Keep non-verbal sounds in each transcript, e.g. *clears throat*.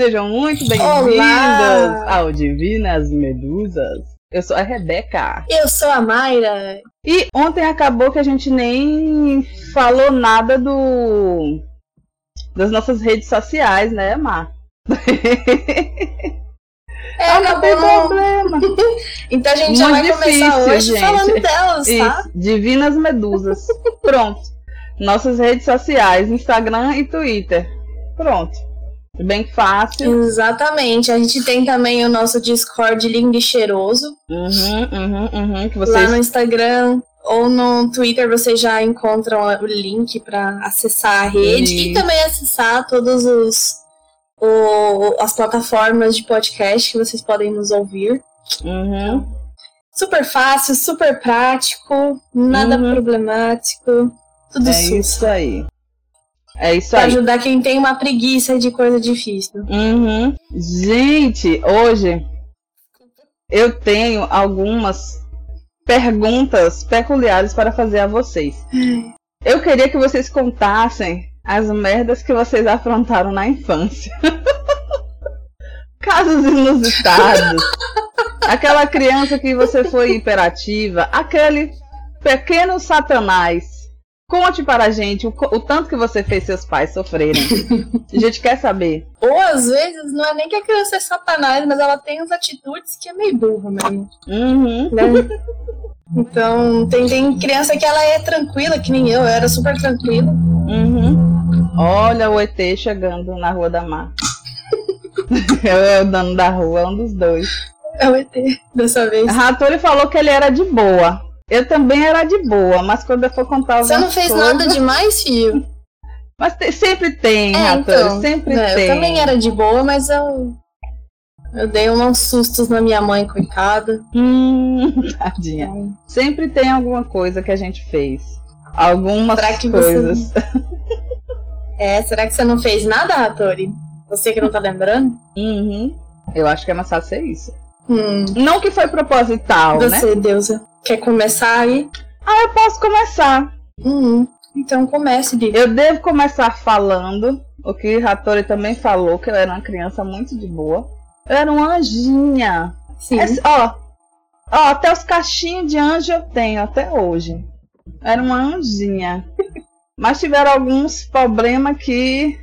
Sejam muito bem-vindos ao Divinas Medusas. Eu sou a Rebeca. Eu sou a Mayra. E ontem acabou que a gente nem falou nada do das nossas redes sociais, né, Mar? É, ah, não tem problema. *laughs* então a gente Muito já vai difícil, começar hoje gente. falando delas, tá? Isso, Divinas Medusas. Pronto. Nossas redes sociais, Instagram e Twitter. Pronto. Bem fácil. Exatamente. A gente tem também o nosso Discord lindo e cheiroso. Uhum, uhum, uhum, que vocês... Lá no Instagram ou no Twitter vocês já encontram o link para acessar a rede e... e também acessar todos os o, as plataformas de podcast que vocês podem nos ouvir. Uhum. Super fácil, super prático, nada uhum. problemático, tudo é susto. isso aí. É isso pra aí. ajudar quem tem uma preguiça de coisa difícil. Uhum. Gente, hoje eu tenho algumas perguntas peculiares para fazer a vocês. Eu queria que vocês contassem as merdas que vocês afrontaram na infância. *laughs* Casos inusitados. Aquela criança que você foi hiperativa, aquele pequeno satanás. Conte para a gente o, o, tanto que você fez seus pais sofrerem. *laughs* A gente quer saber. Ou às vezes não é nem que a criança é satanás, mas ela tem as atitudes que é meio burra mesmo. Uhum. Né? Então, tem, tem criança que ela é tranquila, que nem eu, eu era super tranquila. Uhum. Olha o ET chegando na Rua da Mar. é o dono da rua, é um dos dois. É o ET, dessa vez. A Rattori falou que ele era de boa. Eu também era de boa, mas quando eu for contar Você não fez coisas... nada demais, filho. *laughs* Mas te, sempre tem, é, então, sempre é, tem. Eu também era de boa, mas eu. Eu dei uns sustos na minha mãe, coitada. Hum, *laughs* tadinha. Sempre tem alguma coisa que a gente fez. Algumas coisas. Você... *laughs* É, será que você não fez nada, Hattori? Você que não tá lembrando? Uhum. Eu acho que é mais fácil ser isso. Hum. Não que foi proposital, Você, né? Você, Deusa, quer começar aí? Ah, eu posso começar. Uhum. Então comece, Di. Eu devo começar falando o que Hattori também falou, que eu era uma criança muito de boa. Eu era uma anjinha. Sim. É, ó, ó, até os cachinhos de anjo eu tenho até hoje. Eu era uma anjinha. *laughs* Mas tiveram alguns problemas que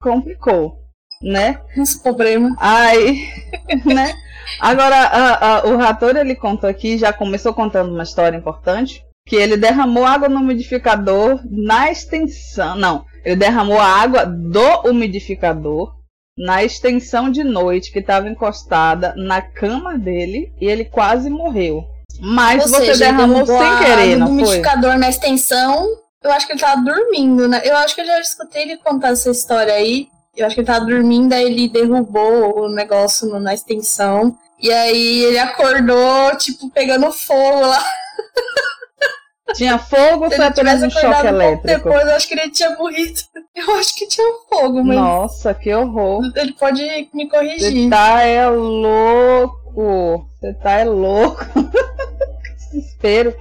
complicou, né? Uns problemas. Aí, *laughs* né? Agora, a, a, o Rator, ele contou aqui, já começou contando uma história importante, que ele derramou água no umidificador na extensão, não, ele derramou a água do umidificador na extensão de noite que estava encostada na cama dele e ele quase morreu. Mas Ou você seja, derramou sem querer, não foi? O umidificador na extensão eu acho que ele tava dormindo, né? Eu acho que eu já escutei ele contar essa história aí. Eu acho que ele tava dormindo, aí ele derrubou o negócio no, na extensão. E aí ele acordou, tipo, pegando fogo lá. *laughs* Tinha fogo ou foi apenas um choque elétrico? Depois eu acho que ele tinha morrido. *laughs* Eu acho que tinha fogo, mas. Nossa, que horror. Ele pode me corrigir. Você tá é louco. Você tá é louco. *laughs* que desespero.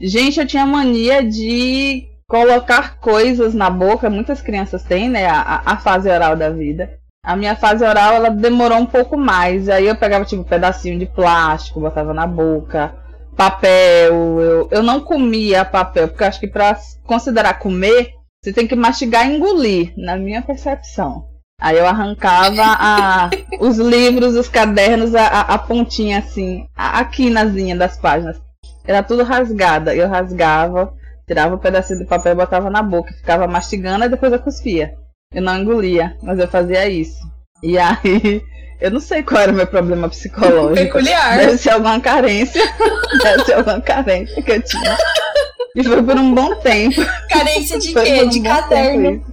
Gente, eu tinha mania de colocar coisas na boca, muitas crianças têm, né, a, a fase oral da vida. A minha fase oral, ela demorou um pouco mais. Aí eu pegava, tipo, um pedacinho de plástico, botava na boca, papel. Eu, eu não comia papel, porque acho que para considerar comer, você tem que mastigar e engolir, na minha percepção. Aí eu arrancava a, *laughs* os livros, os cadernos, a, a pontinha assim, a, a quinazinha das páginas. Era tudo rasgada. Eu rasgava, Tirava um pedacinho do papel e botava na boca, ficava mastigando e depois eu cuspia. Eu não engolia, mas eu fazia isso. E aí, *laughs* eu não sei qual era o meu problema psicológico. Peculiar. Deve ser alguma carência. *laughs* Deve ser alguma carência que eu tinha. E foi por um bom tempo. Carência de *laughs* quê? Um de caderno.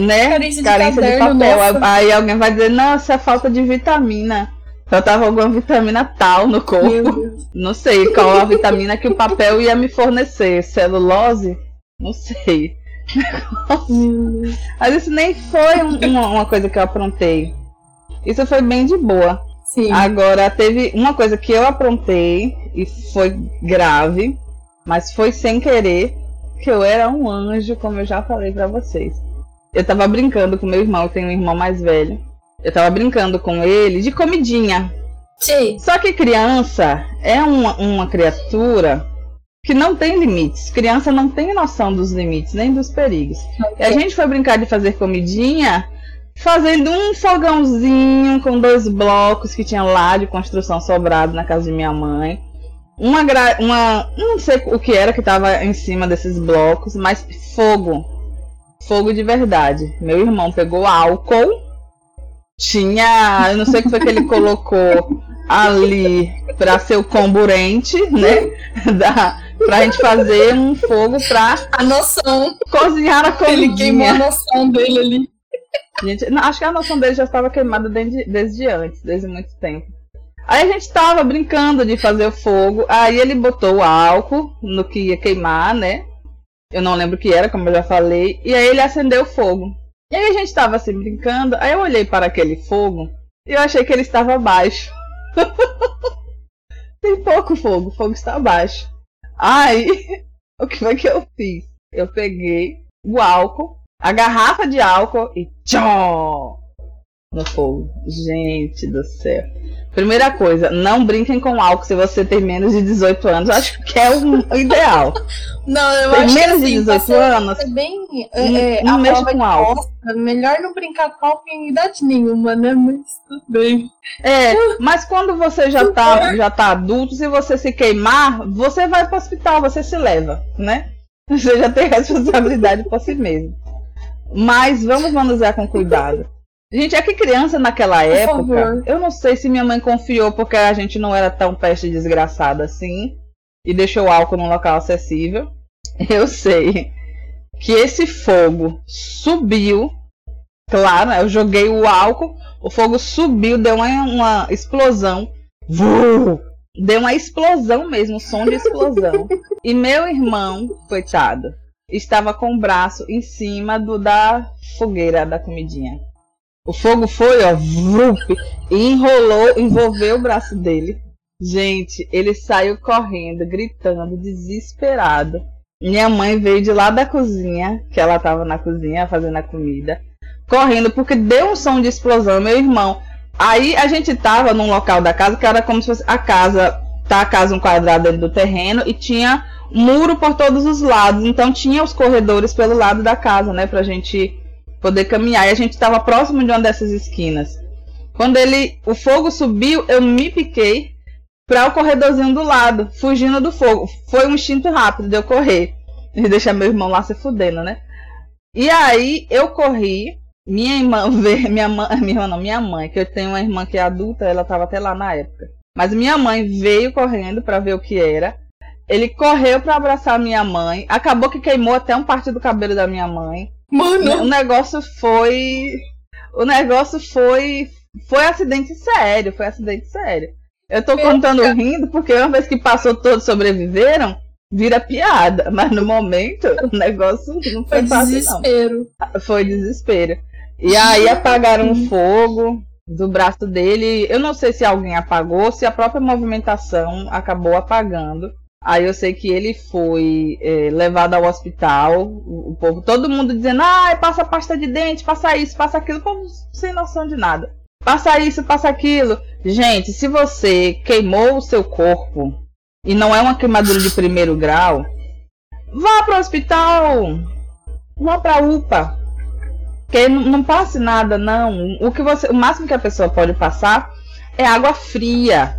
Né? Carência de, carência caderno, de papel. Nossa. Aí alguém vai dizer, não, isso é falta de vitamina. Faltava alguma vitamina tal no corpo. Não sei qual a vitamina que o papel ia me fornecer. Celulose? Não sei. Mas isso nem foi um, uma, uma, coisa que eu aprontei. Isso foi bem de boa. Sim. Agora, teve uma coisa que eu aprontei e foi grave, mas foi sem querer, que eu era um anjo, como eu já falei para vocês. eu tava brincando com meu irmão, eu tenho um irmão mais velho. Eu tava brincando com ele de comidinha. Sim. Só que criança é uma, uma criatura que não tem limites. Criança não tem noção dos limites, nem dos perigos. E a gente foi brincar de fazer comidinha fazendo um fogãozinho com dois blocos que tinha lá de construção sobrado na casa de minha mãe. Uma, uma não sei o que era que estava em cima desses blocos, mas fogo. Fogo de verdade. Meu irmão pegou álcool. Tinha, eu não sei o que foi que ele colocou ali para ser o comburente, né? *laughs* Da, pra gente fazer um fogo pra a noção. cozinhar a comida. Ele queimou a noção dele ali. Gente, não, acho que a noção dele já estava queimada desde, desde antes, desde muito tempo. Aí a gente estava brincando de fazer o fogo, aí ele botou o álcool no que ia queimar, né? Eu não lembro o que era, como eu já falei, e aí ele acendeu o fogo. E aí a gente estava assim brincando, aí eu olhei para aquele fogo e eu achei que ele estava baixo. *laughs* Tem pouco fogo, o fogo está baixo. Aí, *laughs* o que foi que eu fiz? Eu peguei o álcool, a garrafa de álcool e tchau no fogo. Gente do céu. Primeira coisa, não brinquem com álcool se você tem menos de 18 anos. Acho que é o *laughs* ideal. Não, eu tem acho menos que de assim, 18 anos. bem, é, não a mexa com de álcool. melhor não brincar com álcool em idade nenhuma, né? Mas tudo bem. É, mas quando você já tá, já tá adulto, se você se queimar, você vai pro hospital, você se leva, né? Você já tem *laughs* responsabilidade por si mesmo. Mas vamos manusear com cuidado. Gente, é que criança naquela época, eu não sei se minha mãe confiou porque a gente não era tão peste desgraçada assim e deixou o álcool num local acessível. *laughs* Eu sei que esse fogo subiu, claro, eu joguei o álcool, o fogo subiu, deu uma, uma explosão. Vuu! Deu uma explosão mesmo, um som de explosão. *laughs* e meu irmão, coitado, estava com o braço em cima do da fogueira da comidinha. O fogo foi, ó, vup, enrolou, envolveu o braço dele. Gente, ele saiu correndo, gritando, desesperado. Minha mãe veio de lá da cozinha, que ela estava na cozinha fazendo a comida, correndo porque deu um som de explosão, meu irmão. Aí a gente tava num local da casa que era como se fosse a casa, tá a casa um quadrado dentro do terreno e tinha muro por todos os lados, então tinha os corredores pelo lado da casa, né, pra gente poder caminhar. E a gente estava próximo de uma dessas esquinas. Quando ele, o fogo subiu, eu me piquei para o corredorzinho do lado, fugindo do fogo. Foi um instinto rápido de eu correr e deixar meu irmão lá se fudendo, né? E aí eu corri. Minha irmã *laughs* minha mãe, minha irmã não, minha mãe, que eu tenho uma irmã que é adulta, ela estava até lá na época. Mas minha mãe veio correndo para ver o que era. Ele correu para abraçar minha mãe. Acabou que queimou até um parte do cabelo da minha mãe. Mano, O negócio foi. O negócio foi. Foi acidente sério. Foi acidente sério. Eu tô contando rindo porque uma vez que passou, todos sobreviveram. Vira piada. Mas no momento, o negócio não foi, foi fácil, não. desespero. Foi desespero. E aí apagaram o fogo do braço dele. Eu não sei se alguém apagou, se a própria movimentação acabou apagando. Aí eu sei que ele foi é, levado ao hospital, o, povo, todo mundo dizendo, ai, passa pasta de dente, passa isso, passa aquilo, o povo sem noção de nada. Passa isso, passa aquilo. Gente, se você queimou o seu corpo e não é uma queimadura de primeiro grau, vá para o hospital, vá para UPA. Que não, passe nada, não. O que você, o máximo que a pessoa pode passar é água fria.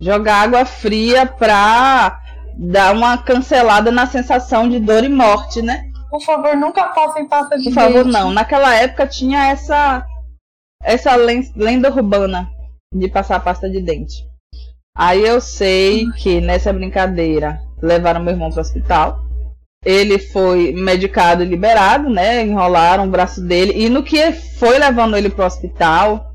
Jogar água fria pra dar uma cancelada na sensação de dor e morte, né? Por favor, nunca passem pasta de Por favor, dente. não. Naquela época tinha essa essa len- lenda urbana de passar pasta de dente. Aí eu sei que nessa brincadeira levaram meu irmão para o hospital. Ele foi medicado e liberado, né? Enrolaram o braço dele. E no que foi levando ele para o hospital,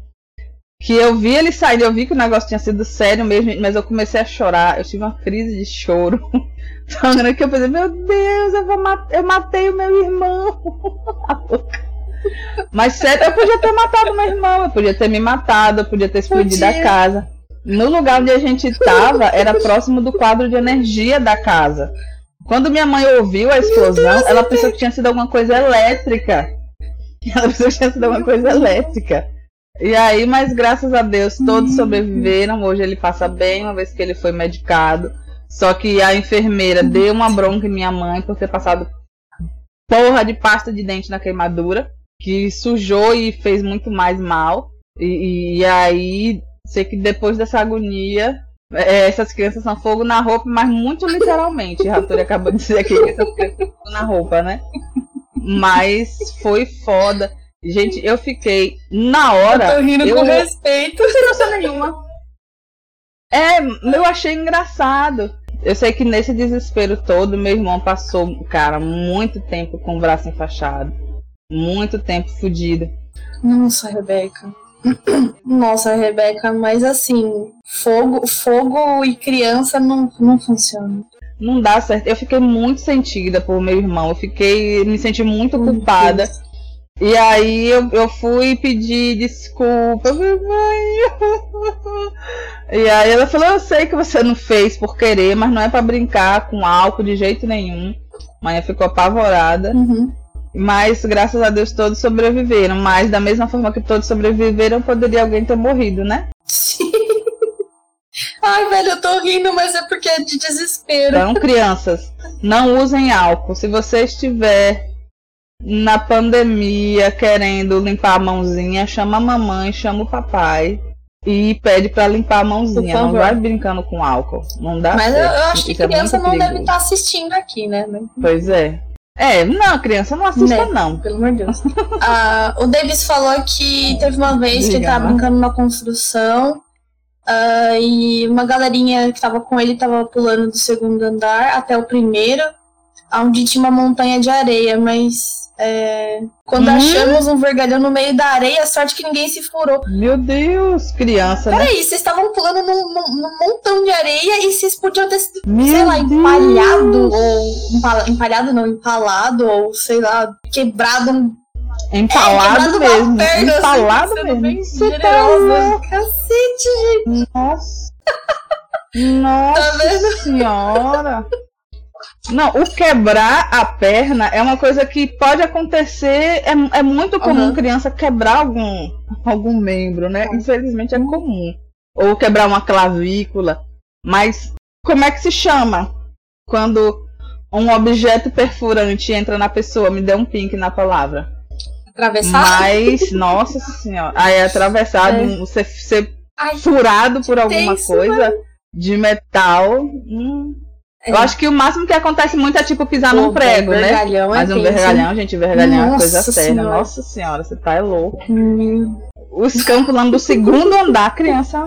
que eu vi ele sair, eu vi que o negócio tinha sido sério mesmo, mas eu comecei a chorar. Eu tive uma crise de choro. *laughs* Tão grande que eu pensei, meu Deus, eu, vou mat- eu matei o meu irmão. *laughs* Mas sério, eu podia ter matado meu irmão, eu podia ter me matado, eu podia ter explodido a casa. No lugar onde a gente estava, era *laughs* próximo do quadro de energia da casa. Quando minha mãe ouviu a explosão, ela pensou que tinha sido alguma coisa elétrica. Ela pensou que tinha sido uma coisa elétrica. E aí, mas graças a Deus, todos uhum. sobreviveram. Hoje ele passa bem, uma vez que ele foi medicado. Só que a enfermeira deu uma bronca em minha mãe por ter passado porra de pasta de dente na queimadura, que sujou e fez muito mais mal. E, e aí, sei que depois dessa agonia, é, essas crianças são fogo na roupa, mas muito literalmente. Ratori acabou de dizer aqui que essas crianças são fogo na roupa, né? Mas foi foda. Gente, eu fiquei na hora. Eu tô rindo eu, com respeito. Sem noção nenhuma. É, eu achei engraçado. Eu sei que nesse desespero todo, meu irmão passou, cara, muito tempo com o braço enfaixado. Muito tempo fudido. Nossa, Rebeca. *clears throat* Nossa, Rebeca, mas assim, fogo, fogo e criança não, não funciona. Não dá certo. Eu fiquei muito sentida por meu irmão. Eu fiquei, me senti muito culpada. Deus. E aí eu, eu fui pedir desculpa, mãe. *laughs* E aí ela falou, eu sei que você não fez por querer, mas não é para brincar com álcool de jeito nenhum. A mãe ficou apavorada. Uhum. Mas graças a Deus todos sobreviveram. Mas da mesma forma que todos sobreviveram, poderia alguém ter morrido, né? Sim. *laughs* Ai, velho, eu tô rindo, mas é porque é de desespero. Então, crianças, não usem álcool. Se você estiver na pandemia querendo limpar a mãozinha, chama a mamãe, chama o papai e pede para limpar a mãozinha. Não vai brincando com álcool. Não dá Mas certo. eu acho que criança não deve estar tá assistindo aqui, né? Pois é. É, não, criança não assista, né? não. Pelo amor de Deus. uh, *laughs* o Davis falou que teve uma vez que ele tava brincando numa construção uh, e uma galerinha que tava com ele tava pulando do segundo andar até o primeiro, onde tinha uma montanha de areia, mas é, quando hum? achamos um vergalhão no meio da areia, sorte que ninguém se furou. Meu Deus, criança. Né? Peraí, né? vocês estavam pulando num, num, montão de areia e vocês podiam ter sido, Meu sei lá, empalhado, ou. Empalhado não, empalado, ou sei lá, quebrado. Empalado é, mesmo. Perna, assim, empalado assim, mesmo. Você tá Cacete, gente. Nossa. Nossa tá senhora. Não, o quebrar a perna é uma coisa que pode acontecer. É, é muito comum uhum. criança quebrar algum, algum membro, né? Infelizmente é comum. Ou quebrar uma clavícula. Mas como é que se chama quando um objeto perfurante entra na pessoa? Me dê um pink na palavra. Atravessado? Mas, nossa senhora. Aí é atravessado, é. ser furado por alguma coisa de metal. Hum, eu acho que o máximo que acontece muito é tipo pisar Pô, num prego, né? É Mas um vergalhão, gente, vergalhão Nossa é coisa séria. Senhora. Nossa senhora, você tá é louco. Hum. Os campos pulando do segundo andar, criança.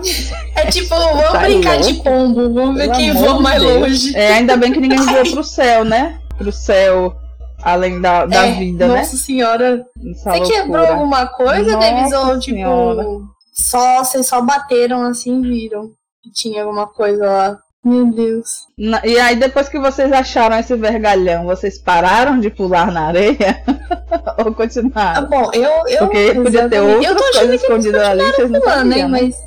É tipo, vamos tá brincar louco. de pombo, vamos ver quem voa mais Deus. longe. É, ainda bem que ninguém voa pro céu, né? Pro céu além da, da é, vida, nossa né? Nossa senhora. Essa você loucura. quebrou alguma coisa, Davis? Ou tipo, só, vocês só bateram assim e viram que tinha alguma coisa lá? Meu Deus. E aí, depois que vocês acharam esse vergalhão, vocês pararam de pular na areia? *laughs* Ou continuaram? Ah, bom, eu. eu Porque podia ter outras coisas escondidas ali, vocês não pulando, né? Mas.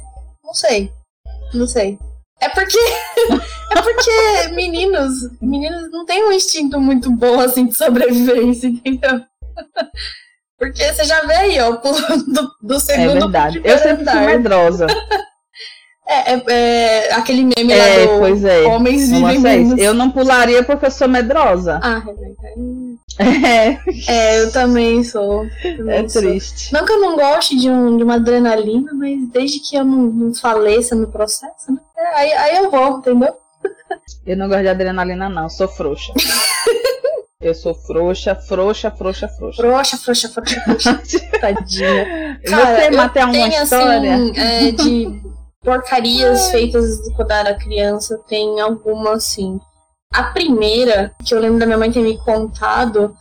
Não sei. Não sei. É porque. *laughs* é porque meninos. Meninos não têm um instinto muito bom assim de sobrevivência, entendeu? *laughs* Porque você já vê aí, ó, pulando do, do segundo. É verdade. Eu sempre fui medrosa. É, é, é, aquele meme é, lá do pois é. Homens Vivem Menos. Eu não pularia porque eu sou medrosa. Ah, Rebeca. É. é, eu também sou. É sou. triste. Não que eu não goste de, um, de uma adrenalina, mas desde que eu não, não faleça no processo, né? É, aí, aí eu vou, entendeu? Eu não gosto de adrenalina, não. Sou frouxa. *laughs* Eu sou frouxa, frouxa, frouxa, frouxa. Frouxa, frouxa, frouxa, frouxa. *laughs* Tadinha. Cara, Você mata uma tenho, história? Assim, é, de porcarias feitas quando era criança, tem alguma assim. A primeira, que eu lembro da minha mãe ter me contado,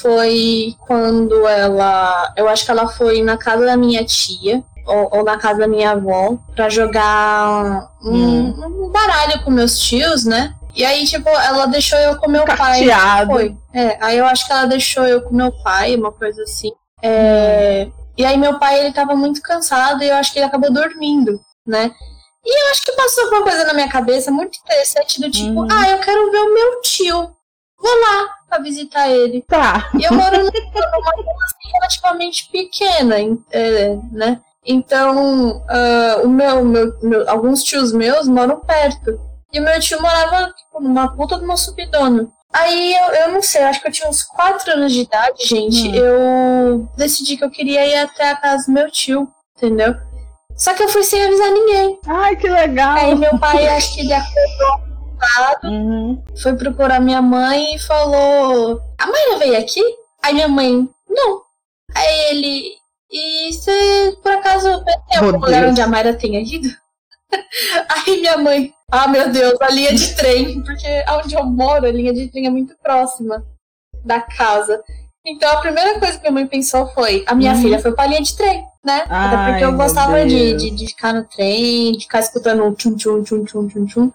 foi quando ela. Eu acho que ela foi na casa da minha tia, ou, ou na casa da minha avó, pra jogar um, hum. um, baralho com meus tios, né? E aí, tipo, ela deixou eu com meu Carteado. pai. Foi. É, aí eu acho que ela deixou eu com meu pai, uma coisa assim. É, hum. E aí meu pai, ele tava muito cansado e eu acho que ele acabou dormindo né? E eu acho que passou uma coisa na minha cabeça muito interessante do tipo, uhum. ah, eu quero ver o meu tio. Vou lá pra visitar ele. Tá. E eu moro numa assim, relativamente pequena, é, né? Então, uh, o meu, meu, meu, alguns tios meus moram perto. E o meu tio morava tipo, numa puta de uma subidona. Aí eu, eu não sei, acho que eu tinha uns 4 anos de idade, gente. Hum. Eu decidi que eu queria ir até a casa do meu tio, entendeu? Só que eu fui sem avisar ninguém. Ai, que legal! Aí meu pai, acho que ele acordou uhum. foi procurar minha mãe e falou: A Mayra veio aqui? Aí minha mãe, não. Aí ele, e você por acaso tem algum lugar onde a Mayra tenha ido? *laughs* Aí minha mãe, ah meu Deus, a linha de trem, porque onde eu moro, a linha de trem é muito próxima da casa. Então a primeira coisa que minha mãe pensou foi: a minha uhum. filha foi pra linha de trem, né? Ai, Até porque eu gostava de, de, de, ficar no trem, de ficar escutando um tchum tchum tchum tchum tchum tchum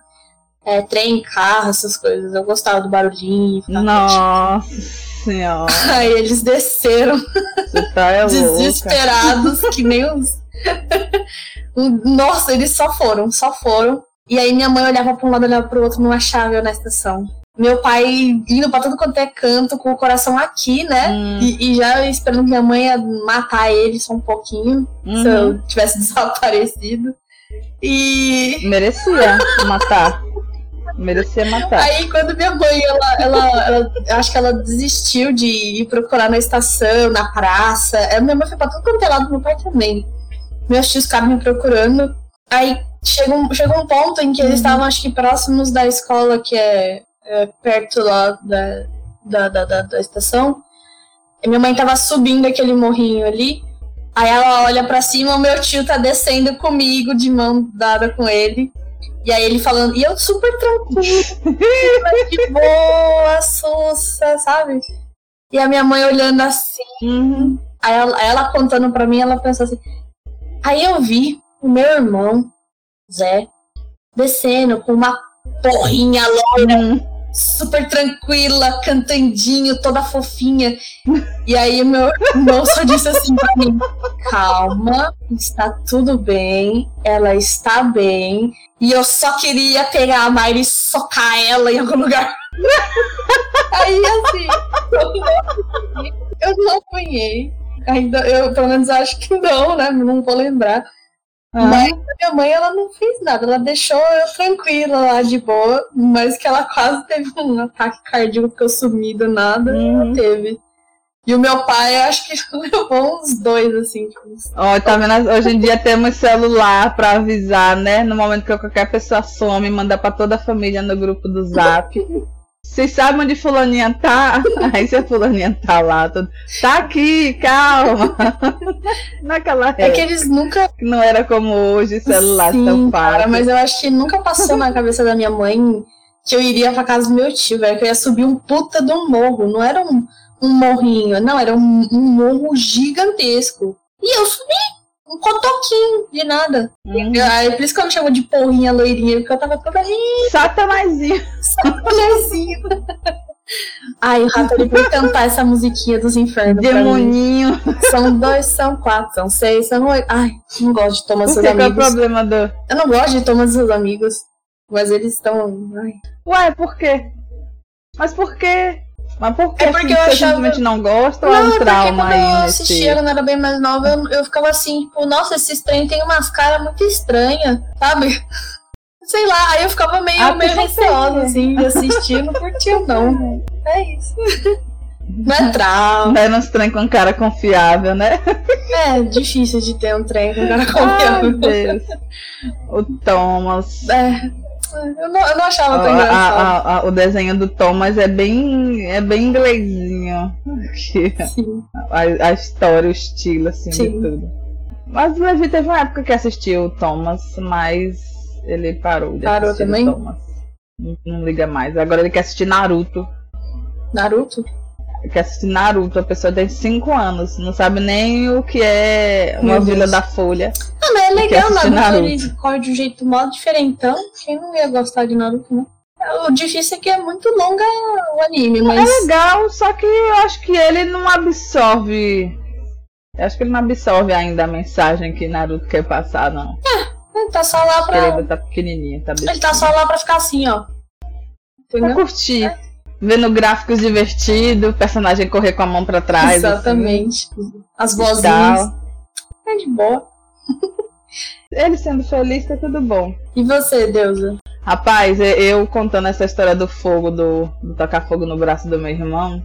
é, trem, carro, essas coisas. Eu gostava do barulhinho. Nossa senhora. *laughs* Aí eles desceram tá é desesperados, que nem os. *laughs* Nossa, eles só foram, só foram. E aí minha mãe olhava para um lado, olhava para o outro, não achava eu na estação. Meu pai indo para todo quanto é canto, com o coração aqui, né? Hum. E, e, já esperando que minha mãe ia matar ele só um pouquinho, uhum. se eu uhum. tivesse *laughs* desaparecido. E. Merecia matar. Merecia matar. Aí quando minha mãe, ela, ela, ela, acho que ela desistiu de ir procurar na estação, na praça. É, minha mãe foi pra tudo quanto é lado, meu pai também. Meus tios ficaram me procurando. Aí chegou, chegou um ponto em que eles uhum. estavam, acho que próximos da escola, que é, é perto lá da, da, da, da, da estação. E minha mãe tava subindo aquele morrinho ali. Aí ela olha para cima, o meu tio tá descendo comigo, de mão dada com ele. E aí ele falando, e eu super tranquilo, de boa, sussa, sabe? E a minha mãe olhando assim. Uhum. Aí ela, ela, contando pra mim, ela pensou assim. Aí eu vi o meu irmão, Zé, descendo com uma porrinha loira. Uhum super tranquila, cantandinho, toda fofinha. E aí meu irmão só disse assim pra mim: calma, está tudo bem, ela está bem. E eu só queria pegar a Mayra e socar ela em algum lugar. *laughs* aí assim, eu não apanhei. Ainda, eu pelo menos acho que não, né? Não vou lembrar. Ah. Mas minha mãe, ela não fez nada, ela deixou eu tranquila lá de boa, mas que ela *laughs* quase teve um ataque cardíaco que eu sumi do nada, uhum. teve. E o meu pai, eu acho que *laughs* levou uns dois, assim. Ó, oh, tá vendo? Hoje em dia temos celular pra avisar, né? No momento que qualquer pessoa some, manda pra toda a família no grupo do zap. *laughs* Vocês sabem onde fulaninha tá? *laughs* Aí se a fulaninha tá lá, tudo. tá aqui, calma. *laughs* Naquela época. É que eles nunca. Não era como hoje, celular Sim, tão. Cara, mas eu acho que nunca passou na cabeça da minha mãe que eu iria pra casa do meu tio, velho. Que eu ia subir um puta de um morro. Não era um, um morrinho, não, era um, um morro gigantesco. E eu subi um cotoquinho de nada. Uhum. Aí, por isso que eu me chamo de porrinha loirinha, porque eu tava toda. Satanazinho. Satanazinho. Ai, o rato ele vai cantar essa musiquinha dos infernos. Demoninho. São dois, são quatro, são seis, são oito. Ai, não gosto de tomar seus amigos. Qual é o problema do. Eu não gosto de tomar seus amigos. Mas eles estão. Ué, por quê? Mas por quê? Mas por que é porque eu achava... simplesmente não gosta ou é um trauma aí? Quando eu assistia quando era bem mais nova, eu, eu ficava assim, tipo, nossa, esses trem tem umas caras muito estranhas, sabe? *laughs* Sei lá, aí eu ficava meio, ah, meio receosa, assim, de assistir, não curtia, *laughs* não. É isso. Não é trauma. Não é uns trem com cara confiável, né? É, difícil de ter um trem com cara *laughs* confiável. Ai, Deus. O Thomas. É. Eu não, eu não achava tão engraçado. A, a, o desenho do Thomas é bem, é bem inglesinho. Sim. A, a história, o estilo, assim, Sim. de tudo. Mas o Levi teve uma época que assistiu o Thomas, mas ele parou de parou também? o Thomas. Não, não liga mais. Agora ele quer assistir Naruto. Naruto? Que assiste Naruto, a pessoa tem 5 anos, não sabe nem o que é uma Vila da Folha. Ah, mas é legal, Naruto, Naruto. ele corre de um jeito mó diferentão. Quem não ia gostar de Naruto, né? O difícil é que é muito longa o anime, mas. É legal, só que eu acho que ele não absorve. Eu acho que ele não absorve ainda a mensagem que Naruto quer passar, não. É, ele tá só lá pra. Ele tá pequenininho, tá Ele tá só lá pra ficar assim, ó. Entendeu? Pra curtir. É. vendo gráficos divertidos, personagem correr com a mão para trás. Assim. Exatamente. Assim, As vozinhas. É de boa. *laughs* Ele sendo feliz, tá tudo bom. E você, Deusa? Rapaz, eu contando essa história do fogo, do, do tocar fogo no braço do meu irmão.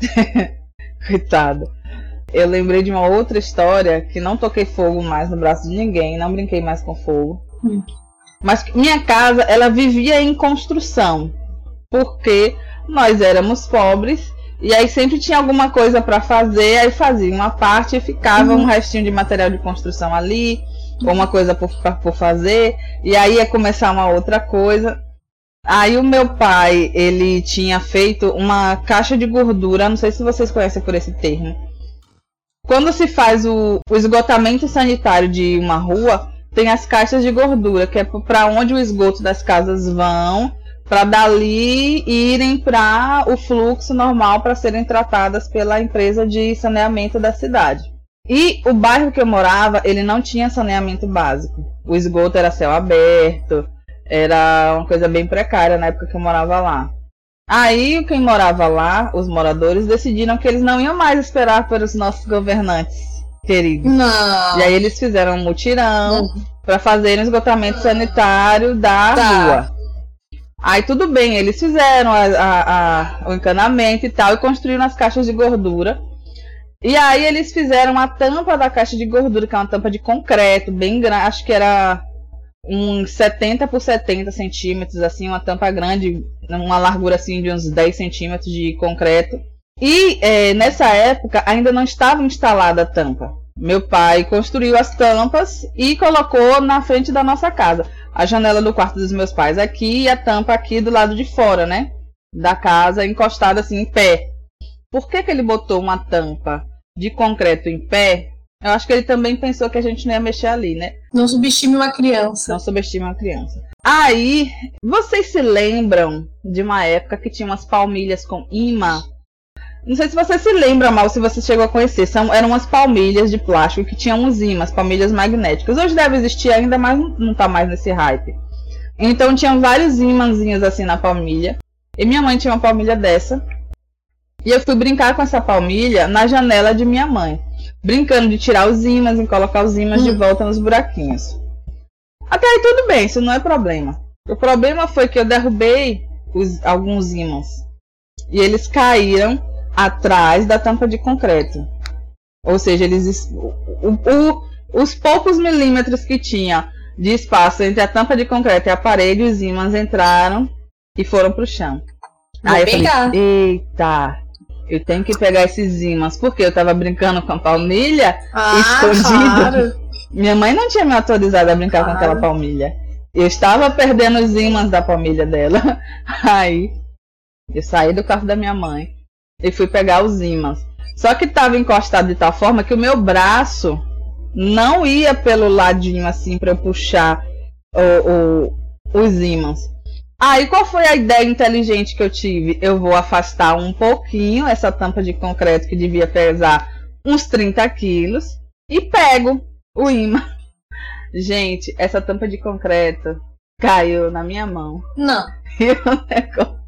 *laughs* Coitado. Eu lembrei de uma outra história que não toquei fogo mais no braço de ninguém, não brinquei mais com fogo. Hum. Mas minha casa, ela vivia em construção. Porque nós éramos pobres e aí sempre tinha alguma coisa para fazer, aí fazia uma parte e ficava uhum. um restinho de material de construção ali, ou uma coisa por, por fazer, e aí ia começar uma outra coisa. Aí o meu pai, ele tinha feito uma caixa de gordura, não sei se vocês conhecem por esse termo. Quando se faz o, o esgotamento sanitário de uma rua, tem as caixas de gordura, que é para onde o esgoto das casas vão, para dali irem para o fluxo normal para serem tratadas pela empresa de saneamento da cidade. E o bairro que eu morava, ele não tinha saneamento básico. O esgoto era céu aberto, era uma coisa bem precária na época que eu morava lá. Aí quem morava lá, os moradores, decidiram que eles não iam mais esperar pelos nossos governantes queridos. Não. E aí eles fizeram um mutirão para fazerem o esgotamento sanitário da tá. rua. Aí tudo bem, eles fizeram a, a, a, o encanamento e tal e construíram as caixas de gordura. E aí eles fizeram a tampa da caixa de gordura, que é uma tampa de concreto, bem grande, acho que era uns 70 por 70 centímetros, assim, uma tampa grande, uma largura assim de uns 10 centímetros de concreto. E é, nessa época ainda não estava instalada a tampa. Meu pai construiu as tampas e colocou na frente da nossa casa. A janela do quarto dos meus pais aqui e a tampa aqui do lado de fora, né? Da casa, encostada assim em pé. Por que, que ele botou uma tampa de concreto em pé, eu acho que ele também pensou que a gente não ia mexer ali, né? Não subestime uma criança. Não subestime uma criança. Aí, vocês se lembram de uma época que tinha umas palmilhas com imã? Não sei se você se lembra mal, se você chegou a conhecer. São, eram umas palmilhas de plástico que tinham uns imãs, palmilhas magnéticas. Hoje deve existir ainda, mas não tá mais nesse hype. Então tinham vários imãzinhos assim na palmilha. E minha mãe tinha uma palmilha dessa. E eu fui brincar com essa palmilha na janela de minha mãe, brincando de tirar os ímãs e colocar os ímãs hum. de volta nos buraquinhos. Até aí tudo bem, isso não é problema. O problema foi que eu derrubei os, alguns ímãs e eles caíram atrás da tampa de concreto. Ou seja, eles o, o, os poucos milímetros que tinha de espaço entre a tampa de concreto e a parede, os ímãs entraram e foram para o chão. Vou Aí pegar. eu falei, eita, eu tenho que pegar esses ímãs, porque eu tava brincando com a palmilha ah, escondida. Claro. Minha mãe não tinha me autorizado a brincar claro. com aquela palmilha. Eu estava perdendo os ímãs da palmilha dela. *laughs* Aí eu saí do carro da minha mãe e fui pegar os ímãs. Só que estava encostado de tal forma que o meu braço não ia pelo ladinho assim para eu puxar o, o, os ímãs. Aí qual foi a ideia inteligente que eu tive? Eu vou afastar um pouquinho essa tampa de concreto que devia pesar uns 30 quilos e pego o imã. *laughs* Gente, essa tampa de concreto caiu na minha mão. Não. *laughs* E o negócio,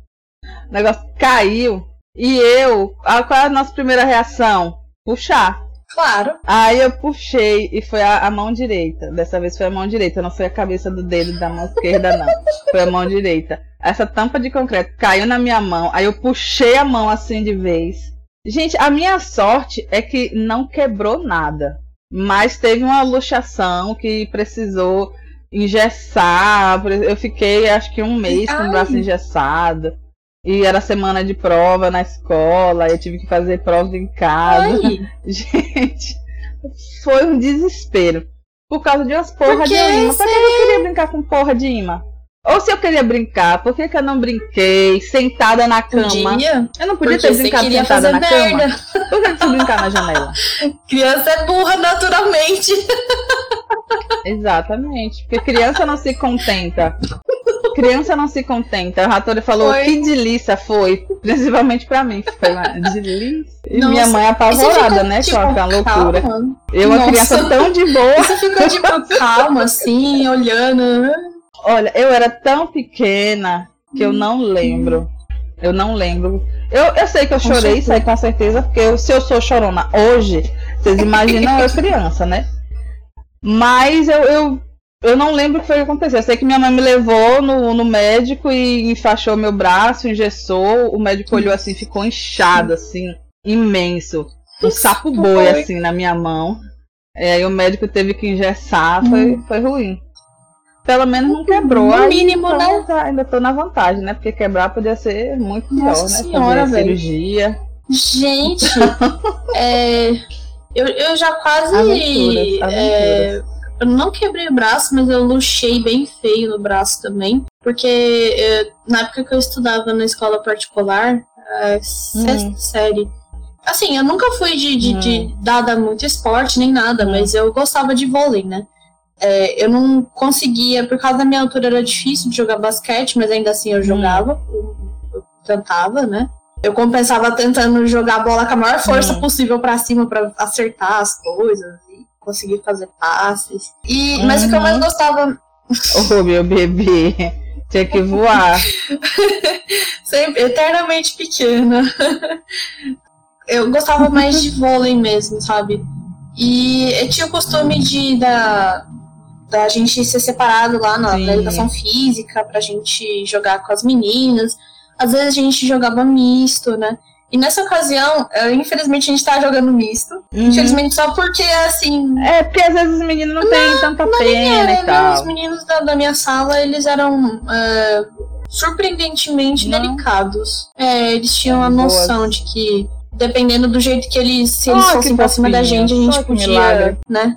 o negócio caiu. E eu, qual é a nossa primeira reação? Puxar. Claro. Aí eu puxei e foi a, a, mão direita. Dessa vez foi a mão direita, não foi a cabeça do dedo da mão esquerda, não. Foi a mão direita. Essa tampa de concreto caiu na minha mão, aí eu puxei a mão assim de vez. Gente, a minha sorte é que não quebrou nada. Mas teve uma luxação que precisou engessar. Eu fiquei acho que um mês com o braço engessado. E era semana de prova na escola, eu tive que fazer prova em casa. Ai. *laughs* Gente, foi um desespero. Por causa de umas porra de imã. Por que eu não queria brincar com porra de imã? Ou se eu queria brincar, por que, que eu não brinquei sentada na cama? Podia? Eu não podia Porque ter brincado sentada na merda. cama. Por que eu brincar na janela? *laughs* Criança é burra naturalmente. *laughs* Exatamente. Porque criança não se contenta criança não se contenta. A Ratori falou foi. que delícia foi, principalmente pra mim. Foi uma delícia. E Nossa, minha mãe apavorada, né? Tipo, com aquela loucura. Calma. Eu, uma criança tão de boa. Você ficou tipo calma, assim, olhando. Olha, eu era tão pequena que eu não lembro. Eu não lembro. Eu, eu sei que eu chorei, aí com certeza, porque eu, se eu sou chorona hoje, vocês imaginam eu *laughs* criança, né? Mas eu, eu, eu não lembro o que foi que aconteceu. Eu sei que minha mãe me levou no, no médico e enfaixou meu braço, engessou. O médico olhou assim, ficou inchado, assim, imenso. Um sapo boi, assim, na minha mão. E aí o médico teve que engessar, foi, hum. foi ruim. Pelo menos não quebrou. No mínimo, então, né? Tá, ainda tô na vantagem, né? Porque quebrar podia ser muito pior, Nossa né? Senhora, Fazer cirurgia. Gente, *laughs* é, eu, eu já quase. Aventuras, aventuras. É, eu não quebrei o braço, mas eu luxei bem feio no braço também. Porque é, na época que eu estudava na escola particular, a sexta hum. série. Assim, eu nunca fui de, de, hum. de dada muito esporte nem nada, hum. mas eu gostava de vôlei, né? É, eu não conseguia, por causa da minha altura era difícil de jogar basquete, mas ainda assim eu hum. jogava, eu, eu tentava, né? Eu compensava tentando jogar a bola com a maior força hum. possível para cima para acertar as coisas conseguir fazer passes. E, mas uhum. o que eu mais uhum. gostava. Oh, meu bebê, tinha que voar. *laughs* Sempre, eternamente pequena. eu gostava mais de vôlei mesmo, sabe? E eu tinha o costume de da, da gente ser separado lá na, na educação física pra gente jogar com as meninas. Às vezes a gente jogava misto, né? E nessa ocasião, uh, infelizmente, a gente tá jogando misto. Uhum. Infelizmente, só porque, assim. É, porque às vezes os meninos não, têm tanta não pena era, e tal. Os meninos da, da, minha sala, eles eram uh, surpreendentemente não. delicados. É, eles tinham a noção Boas. de que, dependendo do jeito que eles, se eles oh, fossem pra cima da gente, a gente podia, né?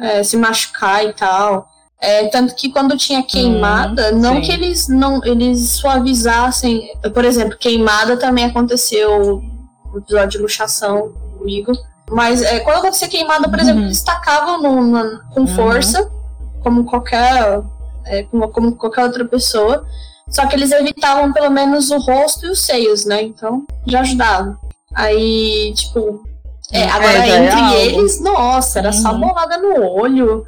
É, se machucar e tal. É, tanto que quando tinha queimada, hum, não sim. que eles não eles suavizassem. Por exemplo, queimada também aconteceu no episódio de luxação comigo. Mas é, quando acontecia queimada, por uhum. exemplo, eles tacavam no, no, com uhum. força, como qualquer, é, como, como qualquer outra pessoa. Só que eles evitavam pelo menos o rosto e os seios, né? Então já ajudava. Aí, tipo. É, agora é, entre é eles, nossa, era uhum. só bolada no olho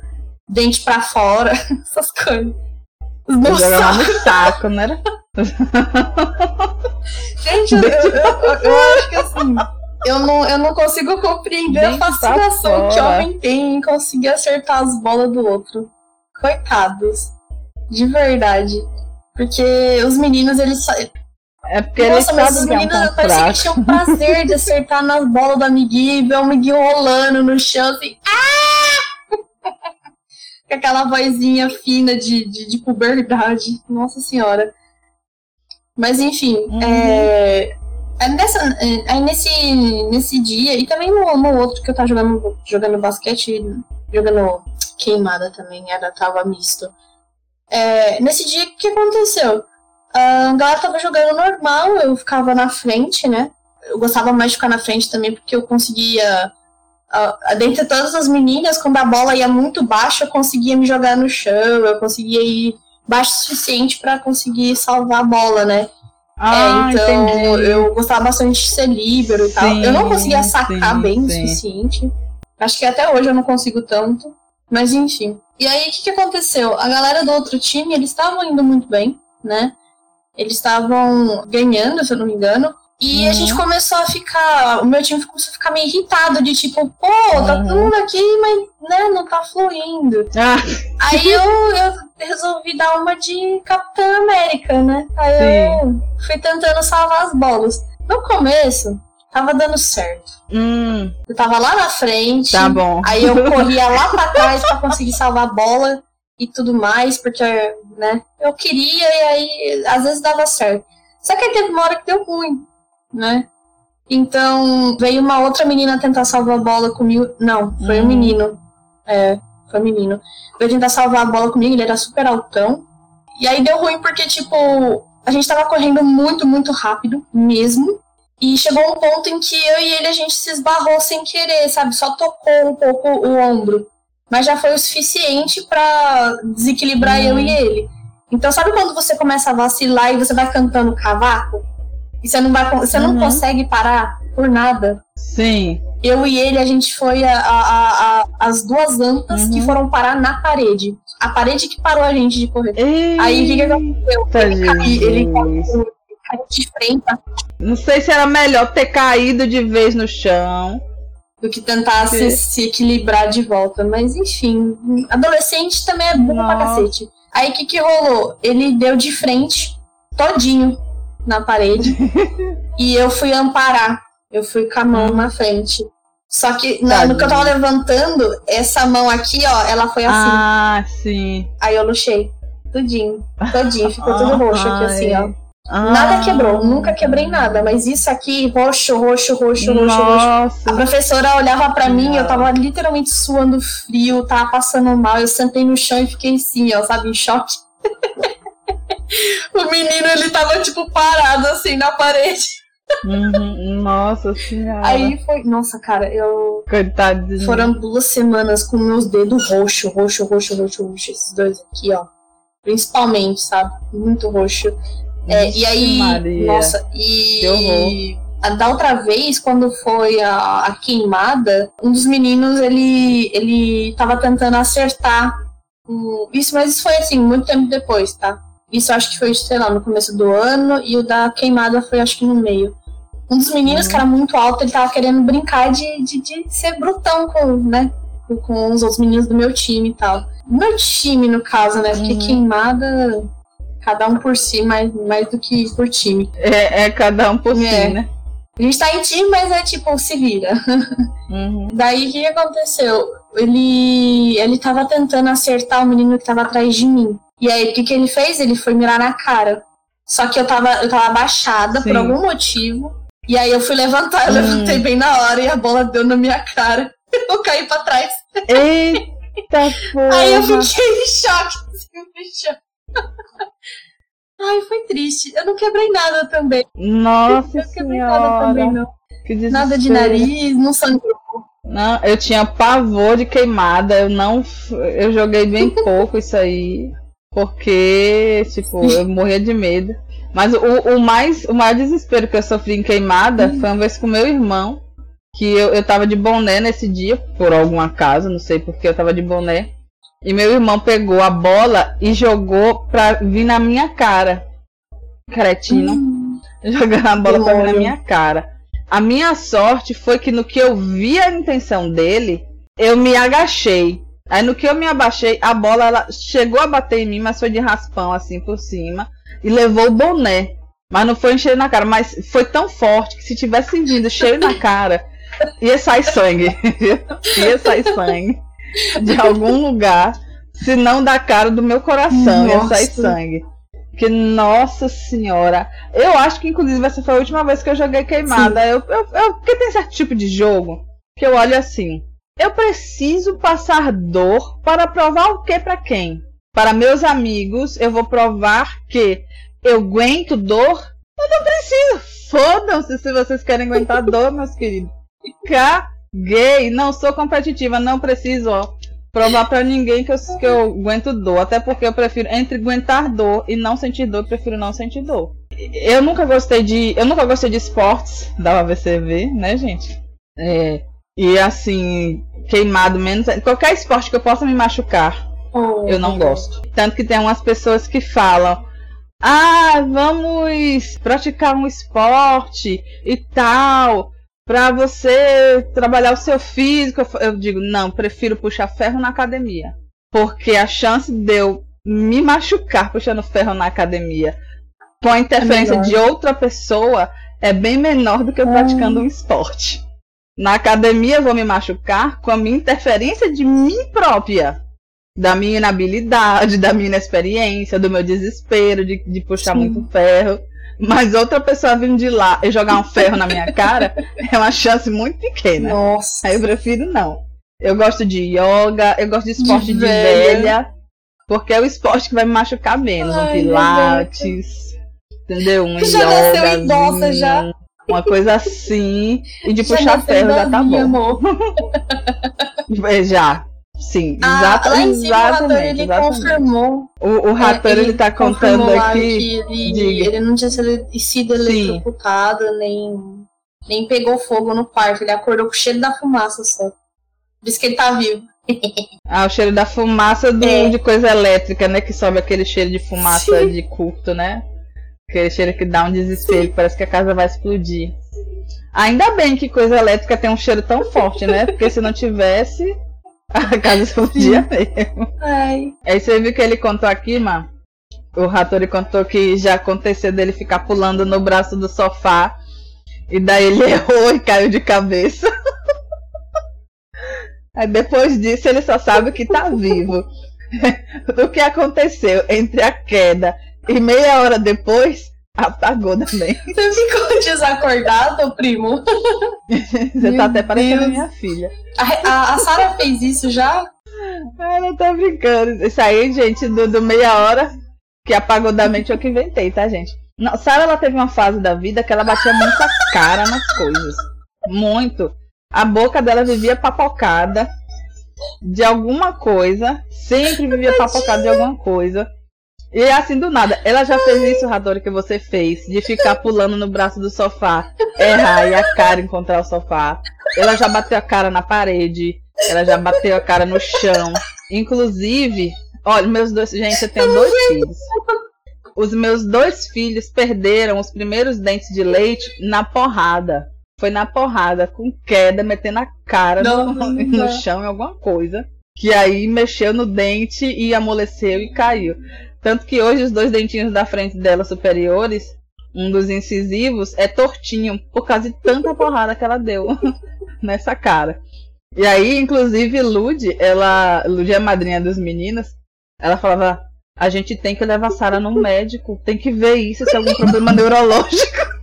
dente pra fora, *laughs* essas coisas. No saco. no saco, né? Gente, eu, eu, eu, acho que assim, eu não, eu não consigo compreender dente a fascinação que homem tem em conseguir acertar as bolas do outro. Coitados. De verdade. Porque os meninos, eles. É porque Nossa, mas os meninos é um parecia que tinham prazer de acertar nas bolas do amiguinho e ver o amiguinho rolando no chão assim. Ah! *laughs* com aquela vozinha fina de, de, de puberdade. Nossa senhora. Mas enfim, uhum. é, é nessa, é, aí nesse, nesse dia, e também no, no outro que eu tava jogando, jogando basquete, jogando queimada também, era, tava misto. É, nesse dia, o que aconteceu? A galera tava jogando normal, eu ficava na frente, né? Eu gostava mais de ficar na frente também, porque eu conseguia uh, dentre todas as meninas, quando a bola ia muito baixa, eu conseguia me jogar no chão, eu conseguia ir baixo o suficiente para conseguir salvar a bola, né? Ah, é, então entendi. eu gostava bastante de ser líbero e sim, tal. Eu não conseguia sacar sim, bem sim. o suficiente. Acho que até hoje eu não consigo tanto. Mas enfim. E aí, o que, que aconteceu? A galera do outro time, eles estavam indo muito bem, né? Eles estavam ganhando, se eu não me engano. E uhum. a gente uhum. começou a ficar. O meu time começou a ficar meio irritado, de tipo, pô, tá uhum. todo mundo aqui, mas né, não tá fluindo. Ah. Aí eu, eu resolvi dar uma de Capitã América, né? Aí Sim. eu fui tentando salvar as bolas. No começo, tava dando certo. Hum. Eu tava lá na frente. Tá bom. Aí eu *laughs* corria lá pra trás pra conseguir salvar a bola e tudo mais, porque, né, eu queria e aí às vezes dava certo. Só que aí teve uma hora que deu ruim né? Então, veio uma outra menina tentar salvar a bola comigo. Não, foi um hum. menino. É, foi um menino. Veio tentar salvar a bola comigo, ele era super altão. E aí deu ruim porque, tipo, a gente tava correndo muito, muito rápido mesmo. E chegou um ponto em que eu e ele a gente se esbarrou sem querer, sabe? Só tocou um pouco o ombro. Mas já foi o suficiente para desequilibrar hum. eu e ele. Então, sabe quando você começa a vacilar e você vai cantando cavaco? E você não, vai, você uhum. não consegue parar por nada. Sim. Eu e ele, a gente foi a, a, a as duas antas uhum. que foram parar na parede. A parede que parou a gente de correr. Eita, Aí o que, que aconteceu? Ele, cai, ele, caiu, caído de frente. Não sei se era melhor ter caído de vez no chão. Do que tentar se, se, equilibrar de volta. Mas enfim, adolescente também é bom pra cacete. Aí o que, que rolou? Ele deu de frente, todinho, na parede. *laughs* e eu fui amparar. Eu fui com a mão na frente. Só que na, no que eu tava levantando, essa mão aqui, ó, ela foi assim. Ah, sim. Aí eu luxei. Tudinho. Todinho. Ficou tudo *laughs* roxo aqui, assim, ó. Ah. Nada quebrou, nunca quebrei nada, mas isso aqui, roxo, roxo, roxo, roxo, roxo. A professora olhava para mim, eu tava literalmente suando frio, tava passando mal, eu sentei no chão e fiquei assim, ó, sabe, em choque. *laughs* o menino, ele tava, tipo, parado, assim, na parede. Uhum, nossa senhora. Aí foi. Nossa, cara, eu. Coitado. Foram duas semanas com meus dedos roxo, roxo, roxo, roxo, roxo. Esses dois aqui, ó. Principalmente, sabe? Muito roxo. É, e aí, Maria. nossa, e da outra vez, quando foi a, a, queimada, um dos meninos ele ele tava tentando acertar um, isso, mas isso foi assim muito tempo depois, tá? Isso acho que foi, sei lá, no começo do ano e o da queimada foi acho que no meio. Um dos meninos uhum. que era muito alto, ele tava querendo brincar de, de, de ser brutão com, né? Com os outros meninos do meu time e tal. Meu time, no caso, né? Porque uhum. queimada cada um por si, mais, mais do que por time. É, é cada um por é. si, né? A gente tá em time, mas é tipo, se vira. Uhum. Daí o que aconteceu? Ele, ele tava tentando acertar o menino que tava atrás de mim. E aí o que, que ele fez? Ele foi mirar na cara. Só que eu tava, eu tava abaixada Sim. por algum motivo. E aí eu fui levantar, eu hum. levantei bem na hora e a bola deu na minha cara. *laughs* Eu caí pra trás. Eita porra. *laughs* Aí eu fiquei em choque, assim. *laughs* Ai, foi triste. Eu não quebrei nada também. Nossa eu quebrei senhora. nada também, não. nada de nariz, não sangrou. Não, eu tinha pavor de queimada. Eu não. Eu joguei bem pouco isso aí. Porque, tipo, eu morria de medo. Mas o, o, mais, o maior desespero que eu sofri em queimada hum. foi uma vez com meu irmão. Que eu, eu tava de boné nesse dia, por algum acaso, não sei porque eu tava de boné. E meu irmão pegou a bola e jogou pra vir na minha cara. Cretino. Hum. Jogando a bola pra vir na minha cara. A minha sorte foi que no que eu vi a intenção dele, eu me agachei. Aí no que eu me abaixei, a bola ela chegou a bater em mim, mas foi de raspão assim por cima. E levou o boné. Mas não foi encher na cara. Mas foi tão forte que se tivesse vindo cheio na cara, ia sair sangue. ia sair sangue de algum lugar, se não da cara do meu coração, nossa. ia sair sangue. Que, nossa senhora. Eu acho que, inclusive, essa foi a última vez que eu joguei queimada. Eu, eu, eu, porque tem certo tipo de jogo que eu olho assim. Eu preciso passar dor para provar o que para quem? Para meus amigos, eu vou provar que eu aguento dor. Eu não preciso. Fodam-se se vocês querem aguentar *laughs* dor, meus queridos. Gay, não sou competitiva, não preciso ó, provar para ninguém que eu, que eu aguento dor. Até porque eu prefiro, entre aguentar dor e não sentir dor, eu prefiro não sentir dor. Eu nunca gostei de. Eu nunca gostei de esportes da UVCV, né, gente? É, e assim, queimado menos. Qualquer esporte que eu possa me machucar, oh, eu não gosto. Tanto que tem umas pessoas que falam. Ah, vamos praticar um esporte e tal para você trabalhar o seu físico, eu digo, não, prefiro puxar ferro na academia. Porque a chance de eu me machucar puxando ferro na academia com a interferência é de outra pessoa é bem menor do que eu praticando um esporte. Na academia eu vou me machucar com a minha interferência de mim própria. Da minha inabilidade, da minha inexperiência, do meu desespero de, de puxar Sim. muito ferro. Mas outra pessoa vindo de lá e jogar um ferro na minha cara *laughs* é uma chance muito pequena. Nossa. Aí eu prefiro não. Eu gosto de yoga, eu gosto de esporte de, de velha. velha. porque é o esporte que vai me machucar menos. Ai, um pilates, entendeu? Um já yoga. Nasceu idosa já. Uma coisa assim. E de já puxar ferro já tá bom. Amor. *laughs* É, já. Sim, ah, exata, lá em cima, exatamente. O Rator, ele exatamente. confirmou. O, o Rator, é, ele, ele tá contando aqui. Ele, ele, não tinha sido eletrocutado, nem, nem pegou fogo no quarto. Ele acordou com o cheiro da fumaça só. Por isso que ele tá vivo. *laughs* ah, o cheiro da fumaça do, é. de coisa elétrica, né? Que sobe aquele cheiro de fumaça Sim. de curto, né? Aquele cheiro que dá um desespero, parece que a casa vai explodir. Ainda bem que coisa elétrica tem um cheiro tão forte, né? Porque se não tivesse, *laughs* a casa explodia mesmo. Ai. Aí você viu que ele contou aqui, mano? O Hattori contou que já aconteceu dele ficar pulando no braço do sofá. E daí ele *laughs* errou e caiu de cabeça. *laughs* Aí depois disso ele só sabe que tá vivo. o que aconteceu entre a queda e meia hora depois, apagou também. *laughs* Você ficou desacordado, primo? Você tá até parecendo minha filha. A, a, a Sara fez isso já? Ah, não tô brincando. Isso aí, gente, do, do meia hora que apagou da mente eu que inventei, tá, gente? Não, Sara ela teve uma fase da vida que ela batia muita cara nas coisas. Muito. A boca dela vivia papocada de alguma coisa. Sempre vivia papocada de alguma coisa. E assim do nada, ela já fez isso, Radori, que você fez, de ficar pulando no braço do sofá, errar e a cara encontrar o sofá. Ela já bateu a cara na parede, ela já bateu a cara no chão. Inclusive, olha, meus dois. Gente, eu tenho dois filhos. Os meus dois filhos perderam os primeiros dentes de leite na porrada. Foi na porrada, com queda, metendo a cara no, *laughs* no chão em alguma coisa. Que aí mexeu no dente e amoleceu e caiu. Tanto que hoje os dois dentinhos da frente dela superiores, um dos incisivos, é tortinho, por causa de tanta porrada que ela deu *laughs* nessa cara. E aí, inclusive, Lud, ela. Lud é a madrinha dos meninos, ela falava, a gente tem que levar Sara no médico, tem que ver isso, se é algum problema neurológico. *laughs*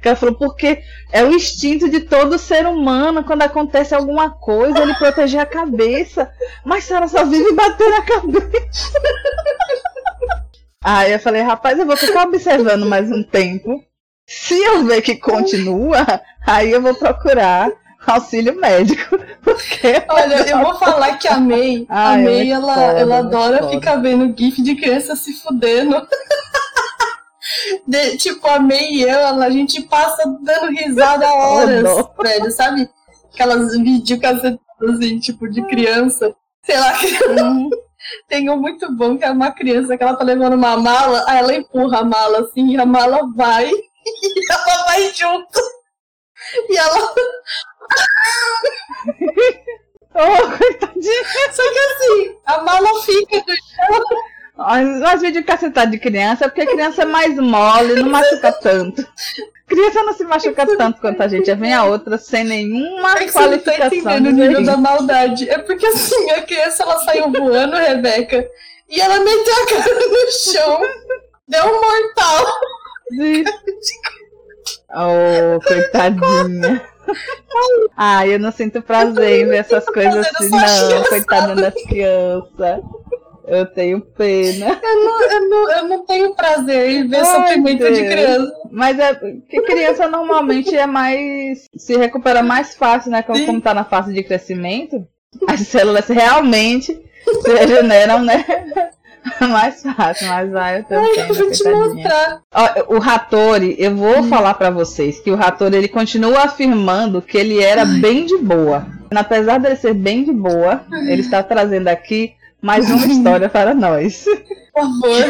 Que ela falou, porque é o instinto de todo ser humano, quando acontece alguma coisa, ele proteger a cabeça. Mas Sara só vive bater na cabeça. *laughs* Aí eu falei, rapaz, eu vou ficar observando mais um tempo. Se eu ver que continua, aí eu vou procurar auxílio médico. *laughs* Porque Olha, eu vou falar que a May, a Ai, May, muito ela, foda, ela adora foda. ficar vendo gif de criança se fudendo. *laughs* De- tipo, a May e eu, a gente passa dando risada *laughs* horas, dó. velho, sabe? Aquelas videocassetas assim, tipo, de criança. Sei lá, Hum, *laughs* tem um muito bom que é uma criança que ela tá levando uma mala, aí ela empurra a mala assim, e a mala vai, *laughs* e ela vai junto. E ela. oh, coitadinha. Só que assim, a mala fica do As, as videocassetadas de criança é porque criança é mais mole, não machuca tanto. Criança não se machuca tanto quanto a gente. Aí Vem a outra sem nenhuma É que você não tá qualificação. entendendo o de nível da maldade. É porque assim, a criança ela saiu voando, Rebeca, e ela meteu a cara no chão, deu um mortal. Oh, coitadinha. Ai, eu não sinto prazer em ver essas coisas assim, não. Coitada das crianças. Eu tenho pena. *laughs* Eu não, eu não, eu não tenho prazer em ver Ai, sofrimento de Deus. criança. Mas é que criança normalmente é mais. se recupera mais fácil, né? Como, como tá na fase de crescimento. As células realmente se regeneram, né? *laughs* mais fácil, mas ai, eu tenho Ai, pena, eu vou te coitadinha. mostrar. Ó, o Hattori, eu vou falar pra vocês que o Hattori ele continua afirmando que ele era bem de boa. Apesar dele ser bem de boa, ele está trazendo aqui mais uma história para nós. Por favor,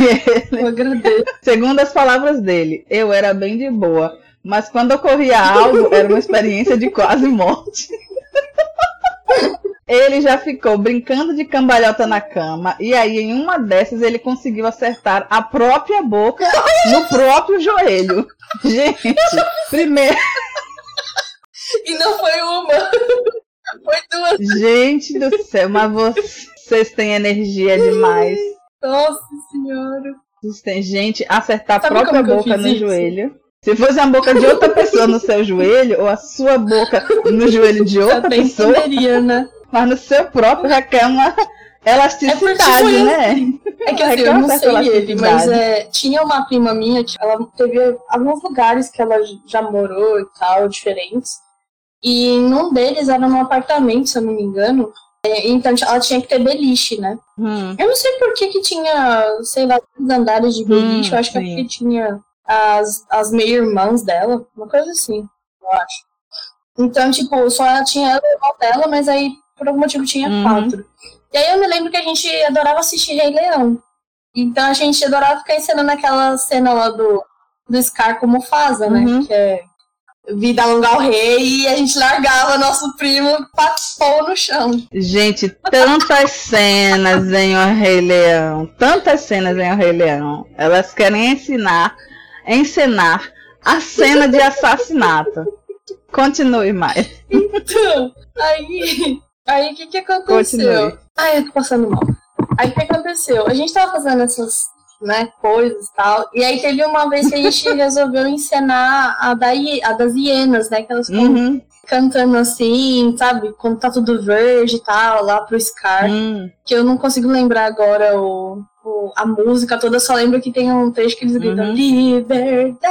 *laughs* eu agradeço. Segundo as palavras dele, eu era bem de boa, mas quando ocorria algo, era uma experiência de quase morte. *laughs* Ele já ficou brincando de cambalhota na cama, e aí em uma dessas ele conseguiu acertar a própria boca no próprio joelho. Gente, primeiro. E não foi uma, *laughs* foi duas. Gente do céu, mas vocês têm energia demais. Nossa senhora. Vocês têm gente acertar a própria eu boca no isso? joelho. Se fosse a boca de outra pessoa no seu joelho, ou a sua boca no joelho de outra pessoa, entenderia, né? mas no seu próprio requer uma elasticidade, É né? É que É assim, que eu ela não sei ele, mas é, tinha uma prima minha que ela teve alguns lugares que ela já morou e tal, diferentes. E num deles era num apartamento, se eu não me engano. É, então ela tinha que ter beliche, né? Hum, Eu não sei por que que tinha, sei lá, andares de beliche. Hum, eu acho que é porque tinha as, as meia-irmãs dela, uma coisa assim, eu acho. Então, tipo, só ela tinha ela e irmã dela, mas aí por algum motivo tinha Uhum. quatro. E aí eu me lembro que a gente adorava assistir Rei Leão. Então a gente adorava ficar ensinando aquela cena lá do, do Scar como Mufasa, né? Uhum. Que é vida longa ao rei e a gente largava nosso primo papou no chão. Gente, tantas cenas em O Rei Leão, tantas cenas em O Rei Leão. Elas querem ensinar, encenar a cena de assassinato. Continue mais. Então, aí, aí o que que aconteceu? Continue. Ai, eu tô passando mal. Aí o que aconteceu? A gente tava fazendo essas né, coisas e tal. E aí teve uma vez que a gente *laughs* resolveu encenar a, da, a das hienas, né? Que elas estão Uhum. cantando assim, sabe? Quando tá tudo verde e tal, lá pro Scar. Hum. Que eu não consigo lembrar agora o, o- a música toda, só lembro que tem um trecho que eles gritam Uhum. Liberdade.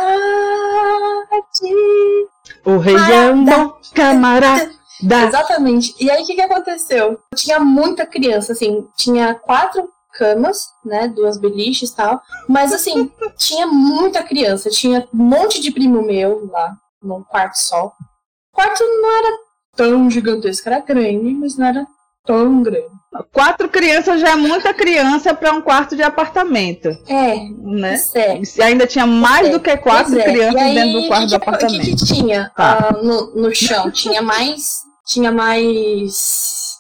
O rei é um bom camarada. *laughs* Exatamente. E aí o que, que aconteceu? Tinha muita criança, assim, tinha quatro camas, né? Duas beliches e tal. Mas assim, tinha muita criança. Tinha um monte de primo meu lá, num quarto só. O quarto não era tão gigantesco, era grande, mas não era tão grande. Quatro crianças já é muita criança para um quarto de apartamento, É, né? sério. E ainda tinha mais é, do que quatro é. crianças aí, dentro do quarto que do apartamento. O que, que tinha Tá. ah, no, no chão? Tinha mais. Tinha mais.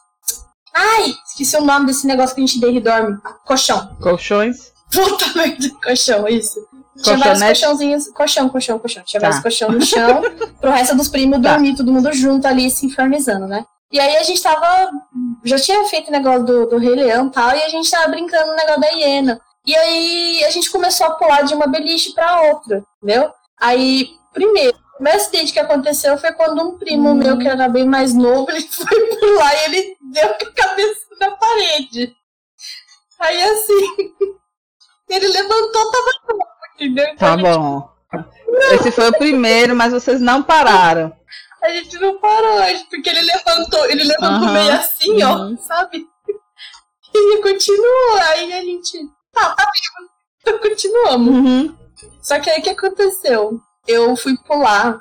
Ai, esqueci o nome desse negócio que a gente deita e dorme. Colchão. Colchões. Puta *laughs* merda, colchão, isso. Tinha vários colchãozinhos. Colchão, colchão, colchão. Tinha Tá. vários colchão no chão. *laughs* pro resto dos primos Tá. dormir, todo mundo junto ali, se infernizando, né? E aí a gente tava. Já tinha feito o negócio do, do Rei Leão e tal, e a gente tava brincando no negócio da hiena. E aí a gente começou a pular de uma beliche pra outra, entendeu? Aí, primeiro, o primeiro acidente que aconteceu foi quando um primo Hum. meu, que era bem mais novo, ele *laughs* foi pular e ele deu com a cabeça na parede. Aí assim, *laughs* ele levantou, tava novo, entendeu? Então Tá gente bom. Esse foi o primeiro, mas vocês não pararam. A gente não parou, porque ele levantou, ele levantou Aham, meio assim, ó, uhum. sabe? *laughs* E ele continuou, aí a gente. Tá, tá vivo. Então continuamos. Uhum. Só que aí o que aconteceu? Eu fui pular.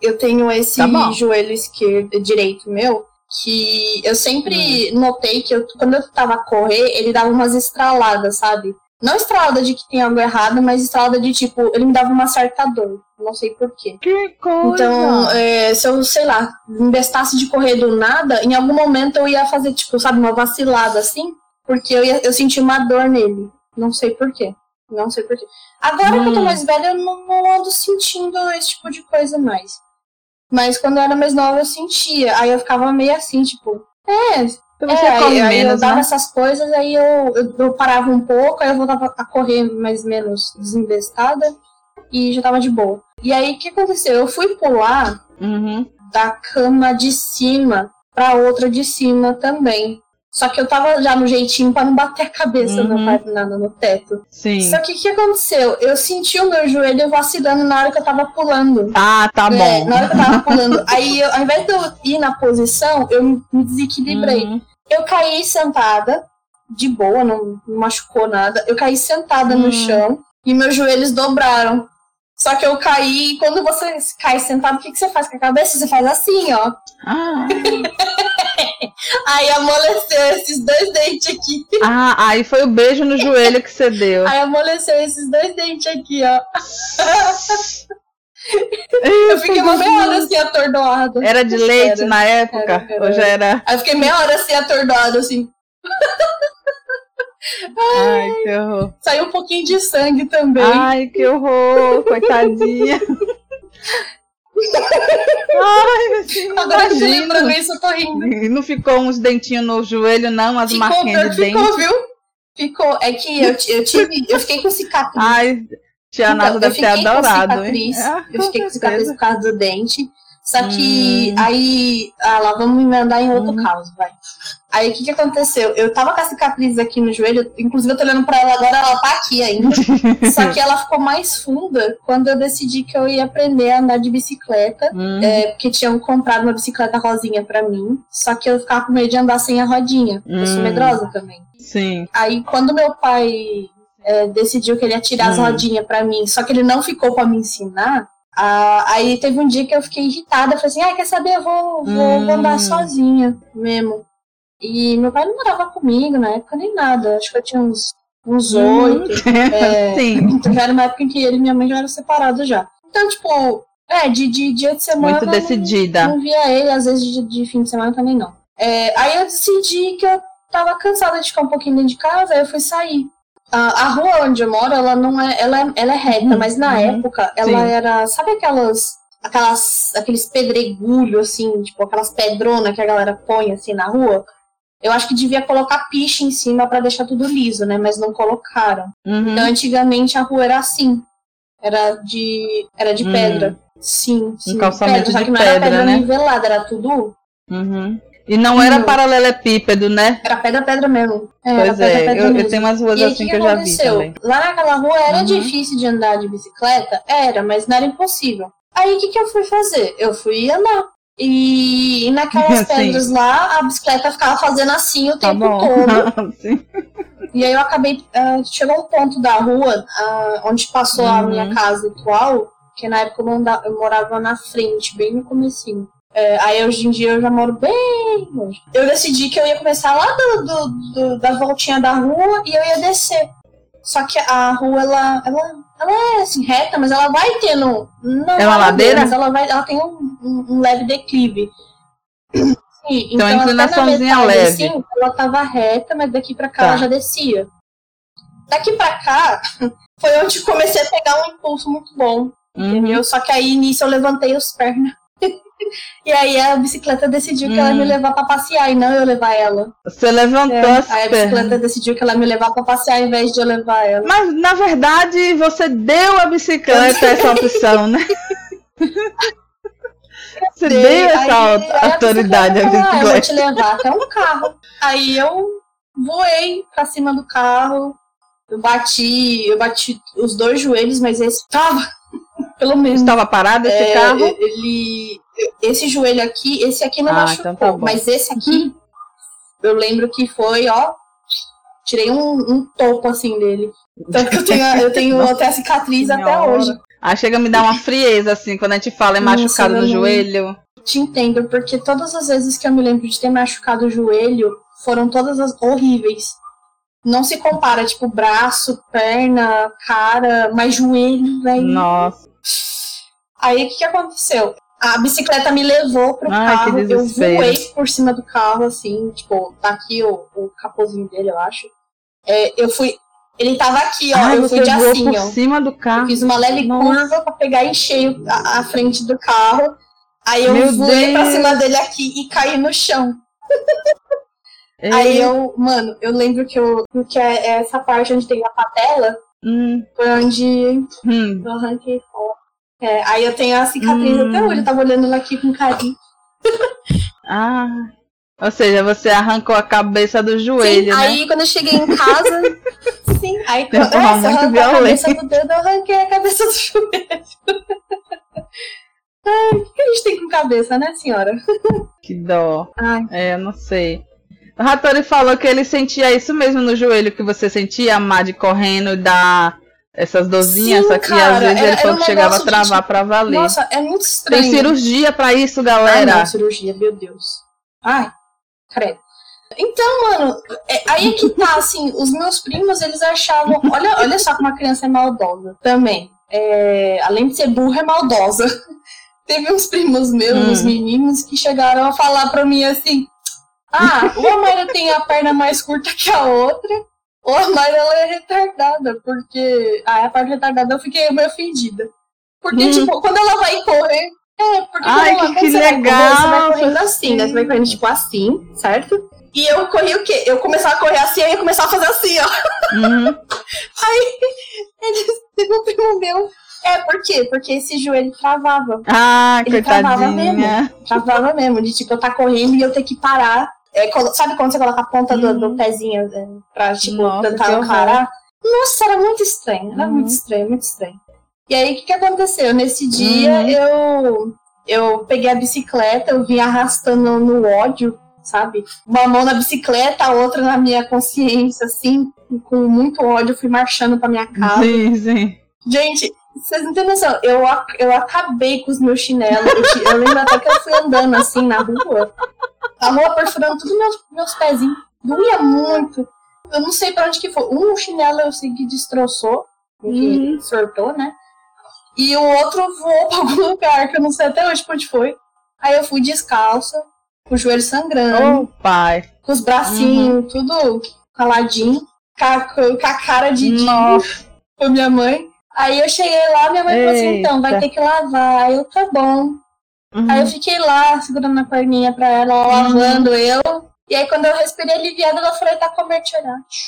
Eu tenho esse Tá joelho esquerdo, direito meu, que eu sempre notei que eu, quando eu tava a correr, ele dava umas estraladas, sabe? Não estralada de que tem algo errado, mas estralada de tipo, ele me dava uma certa dor. Não sei porquê. Que coisa. Então, é, se eu, sei lá, investasse de correr do nada, em algum momento eu ia fazer, tipo, sabe, uma vacilada assim, porque eu, ia, eu senti uma dor nele. Não sei porquê. Não sei porquê. Agora que eu tô Hum. mais velha, eu não, não ando sentindo esse tipo de coisa mais. Mas quando eu era mais nova, eu sentia. Aí eu ficava meio assim, tipo, é, Então é, você aí, come aí eu menos, dava né? essas coisas, aí eu, eu, eu parava um pouco, aí eu voltava a correr mais menos desinvestada e já tava de boa. E aí o que aconteceu? Eu fui pular Uhum. da cama de cima pra outra de cima também. Só que eu tava já no jeitinho pra não bater a cabeça no, Uhum. pa- na- no teto. Sim. Só que o que aconteceu? Eu senti o meu joelho vacilando na hora que eu tava pulando. Ah, tá É, bom. na hora que eu tava pulando. *laughs* Aí, eu, ao invés de eu ir na posição, eu me desequilibrei. Uhum. Eu caí sentada, de boa, não, não machucou nada. Eu caí sentada no Hum. chão e meus joelhos dobraram. Só que eu caí, e quando você cai sentado, o que, que você faz com a cabeça? Você faz assim, ó. Ah. *laughs* Aí amoleceu esses dois dentes aqui. ah, aí foi o beijo no joelho que você deu. Aí amoleceu esses dois dentes aqui, ó. Eu fiquei uma meia hora assim, atordoada. Era de leite Era. na época? Era, era. Ou já era? Aí eu fiquei meia hora assim, atordoada, assim. Ai, que horror. Saiu um pouquinho de sangue também. Ai, que horror, coitadinha. Ai, assim, Agora que imagino. lembrando isso, eu tô rindo. E Não ficou uns dentinhos no joelho, não? As Ficou, marquinhas de que dente? ficou, viu? Ficou. É que eu, eu tive. Eu fiquei com cicatriz. Ai, tia Então, Nasa eu deve ter adorado, hein? Ah, eu fiquei com cicatriz por causa do dente. Só que Hum. aí. Ah, lá vamos emendar em outro caso, vai. Aí o que, que aconteceu? Eu tava com a cicatriz aqui no joelho, inclusive eu tô olhando pra ela agora, ela tá aqui ainda. *laughs* Só que ela ficou mais funda quando eu decidi que eu ia aprender a andar de bicicleta. Hum, É, porque tinham comprado uma bicicleta rosinha pra mim. Só que eu ficava com medo de andar sem a rodinha. Eu sou Hum. medrosa também. Sim. Aí quando meu pai é, decidiu que ele ia tirar as Hum. rodinhas pra mim, só que ele não ficou pra me ensinar. Ah, aí teve um dia que eu fiquei irritada, falei assim, ah, quer saber, eu vou, vou, vou andar Hum. sozinha mesmo. E meu pai não morava comigo na época nem nada, acho que eu tinha uns uns oito. é, *laughs* Sim. *laughs* então já era uma época em que ele e minha mãe já eram separados já. Então, tipo, é, de, de dia de semana. Muito decidida. Não, não via ele, às vezes de, de fim de semana também não. É, aí eu decidi que eu tava cansada de ficar um pouquinho dentro de casa, aí eu fui sair. A, a rua onde eu moro, ela não é. Ela é, ela é reta, Uhum, mas na uhum, época ela sim. era. Sabe aquelas. Aquelas, aqueles pedregulhos, assim, tipo, aquelas pedronas que a galera põe assim na rua. Eu acho que devia colocar piche em cima pra deixar tudo liso, né? Mas não colocaram. Uhum. Então, antigamente a rua era assim. Era de. Era de Hum. pedra. Sim, sim. calçamento pedra, só de que não era pedra, pedra né? nivelada, era tudo. Uhum. E não era Hum. paralelepípedo, né? Era pedra, pedra mesmo. É, Pois é, eu, eu tenho umas ruas E assim o que eu já vi também. Lá naquela rua era Uhum. difícil de andar de bicicleta? Era, mas não era impossível. Aí o que, que eu fui fazer? Eu fui andar. E, e naquelas *laughs* pedras lá, a bicicleta ficava fazendo assim o Tá tempo bom. todo. *laughs* Sim. E aí eu acabei. ah, chegou um ponto da rua ah, onde passou a Uhum. minha casa atual, que na época eu, manda- eu morava na frente, bem no comecinho. É, aí hoje em dia eu já moro bem longe. Eu decidi que eu ia começar lá do, do- do- da voltinha da rua e eu ia descer. Só que a rua, ela, ela, ela é assim, reta, mas ela vai tendo. Não É uma ladeira? Mas ela, vai, ela tem um, um- um leve declive. Sim, Então, até na inclinaçãozinha metade, leve. assim, ela tava reta, mas daqui pra cá Tá. ela já descia. Daqui pra cá *laughs* foi onde comecei a pegar um impulso muito bom. Uhum. Entendeu? Só que aí nisso eu levantei os pernas. E aí a bicicleta decidiu que ela ia Hum. me levar pra passear e não eu levar ela. Você levantou É, as aí a bicicleta decidiu que ela ia me levar pra passear ao invés de eu levar ela. Mas na verdade você deu a bicicleta essa opção, né? *laughs* Você deu essa aí autoridade à bicicleta falou, "Ah, eu vou te levar até um carro. Aí eu voei pra cima do carro. Eu bati, eu bati os dois joelhos, mas esse tava, pelo menos. Estava parado esse É, carro? Ele. Esse joelho aqui, esse aqui não Ah, machucou, então tá mas esse aqui, eu lembro que foi, ó. Tirei um, um topo assim dele. Tanto que eu tenho, eu tenho até a cicatriz até hoje. Aí chega a me dar uma frieza, assim, quando a gente fala Nossa, machucado no joelho. Te entendo, porque todas as vezes que eu me lembro de ter machucado o joelho foram todas as horríveis. Não se compara, tipo, braço, perna, cara, mas joelho, velho. Nossa. Aí o que, que aconteceu? A bicicleta me levou pro Ai, carro, eu voei por cima do carro, assim, tipo, tá aqui o, o capozinho dele, eu acho. É, eu fui. Ele tava aqui, ó. Ai, eu fui de assim, por ó. cima do Eu carro. fiz uma leve Nossa. curva pra pegar em cheio a, a frente do carro. Aí eu Meu voei pra Deus. cima dele aqui e caí no chão. *laughs* Ei, Aí eu, mano, eu lembro que eu. Porque é é essa parte onde tem a patela, Hum, foi onde hum. eu arranquei fora. É, aí eu tenho a cicatriz Hum. até hoje, eu tava olhando ela aqui com carinho. Ah. Ou seja, você arrancou a cabeça do Sim, joelho, né? aí quando eu cheguei em casa. *laughs* sim, aí quando muito arrancou a cabeça do dedo, eu arranquei a cabeça do *laughs* joelho. Ai, o que a gente tem com cabeça, né, senhora? Que dó. Ai, É, eu não sei. O Hattori falou que ele sentia isso mesmo no joelho que você sentia, a Mad correndo e dar essas dorzinhas, Sim, só que cara, às vezes era- ele falou que chegava a de, travar tipo, pra valer. nossa, é muito estranho. Tem cirurgia pra isso, Ah, galera. não, cirurgia, meu Deus. Ai, credo. Então, mano, é- aí é que tá, *laughs* assim, os meus primos, eles achavam. Olha, olha só como uma criança é maldosa também. É, além de ser burra, é maldosa. *laughs* Teve uns primos meus, Hum. uns meninos, que chegaram a falar pra mim assim: Ah, ou a Mayra tem a perna mais curta que a outra, ou a Mayra ela é retardada, porque. Ah, a parte retardada eu fiquei meio ofendida. Porque, Hum. tipo, quando ela vai correr. É, porque Ai, quando, ela- que- você vai correr, você vai legal, correndo assim, né? Você vai correndo, tipo, assim, certo? E eu corri o quê? Eu começava a correr assim, aí eu começava a fazer assim, ó. Uhum. Teve um primo meu. É, por quê? Porque esse joelho travava. Ah, Ele travava coitadinha. Travava mesmo, de tipo, eu tá correndo e eu ter que parar. É, sabe quando você coloca a ponta do, Uhum. do pezinho é, pra, tipo, Nossa, tentar parar? Nossa, era muito estranho. Era Uhum. muito estranho, muito estranho. E aí, o que, que aconteceu? Nesse dia, Uhum. eu, eu peguei a bicicleta, eu vim arrastando no ódio, sabe? Uma mão na bicicleta, a outra na minha consciência, assim, com muito ódio, eu fui marchando pra minha casa. Sim, sim. Gente, vocês não têm noção, eu, eu acabei com os meus chinelos. Eu, eu lembro até que eu fui andando assim na rua, a rua perfurando todos meus, meus pezinhos. Doía muito. Eu não sei pra onde que foi. Um chinelo eu sei que destroçou, Uhum. sortou, né? E o outro voou pra algum lugar, que eu não sei até hoje pra onde foi. Aí eu fui descalça, com o joelho sangrando, Ô, pai. com os bracinhos tudo caladinho, com a, com a cara de Nossa. com minha mãe. Aí eu cheguei lá, minha mãe falou assim, então, vai Eita. ter que lavar. Aí eu, tá bom. Uhum. Aí eu fiquei lá, segurando a perninha pra ela, Uhum. lavando eu. E aí quando eu respirei aliviada, ela falou, tá com mertiolate.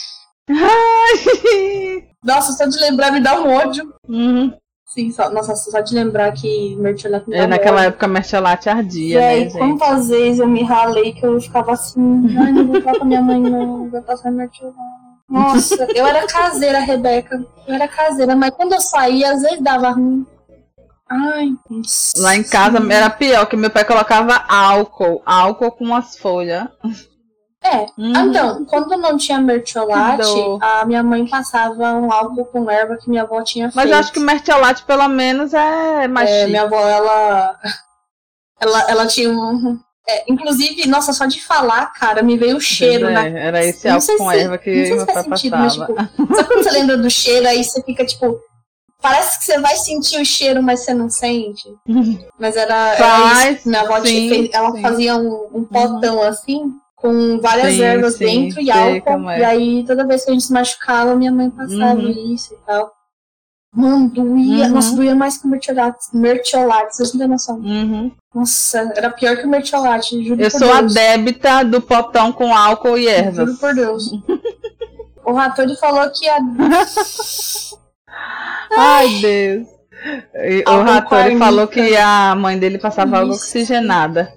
Nossa, só de lembrar me dá um ódio. Uhum. Sim, só, nossa, só de lembrar que mertiolate me É, naquela ódio. época a mercholate ardia, E aí, né, gente? quantas vezes eu me ralei que eu ficava assim, ai, não vou falar com minha mãe, não, não vou passar mertiolate. Nossa, eu era caseira, Rebeca. Eu era caseira, mas quando eu saía, às vezes dava ruim. Ai. Lá em casa era pior, que meu pai colocava álcool, álcool com as folhas. É, Uhum. Então, quando não tinha mertiolate, a minha mãe passava um álcool com erva que minha avó tinha Mas feito. eu acho que o mertiolate pelo menos é mais É, chique. minha avó, ela, *laughs* ela, ela tinha um... é, inclusive, nossa, só de falar, cara, me veio o cheiro É, na... Era esse álcool com se- erva que não sei se faz sentido, mas, passava. tipo, sabe quando você lembra do cheiro, aí você fica, tipo... Parece que você vai sentir o cheiro, mas você não sente. *laughs* Mas era, era isso. Minha avó sim, fez- ela sim. fazia um, um potão assim, com várias Sim, ervas dentro e álcool. é. E aí, toda vez que a gente se machucava, minha mãe passava Uhum. isso e tal. Mano, doía. Uhum. Nossa, doía mais que o mertiolate. Mertiolate, vocês não têm noção. Uhum. Nossa, era pior que o mertiolate, Eu sou a Deus. débita do potão com álcool e ervas. Juro por Deus. *laughs* o Ratori falou que a *laughs* Ai, Deus. O Ratori arnica. falou que a mãe dele passava água oxigenada.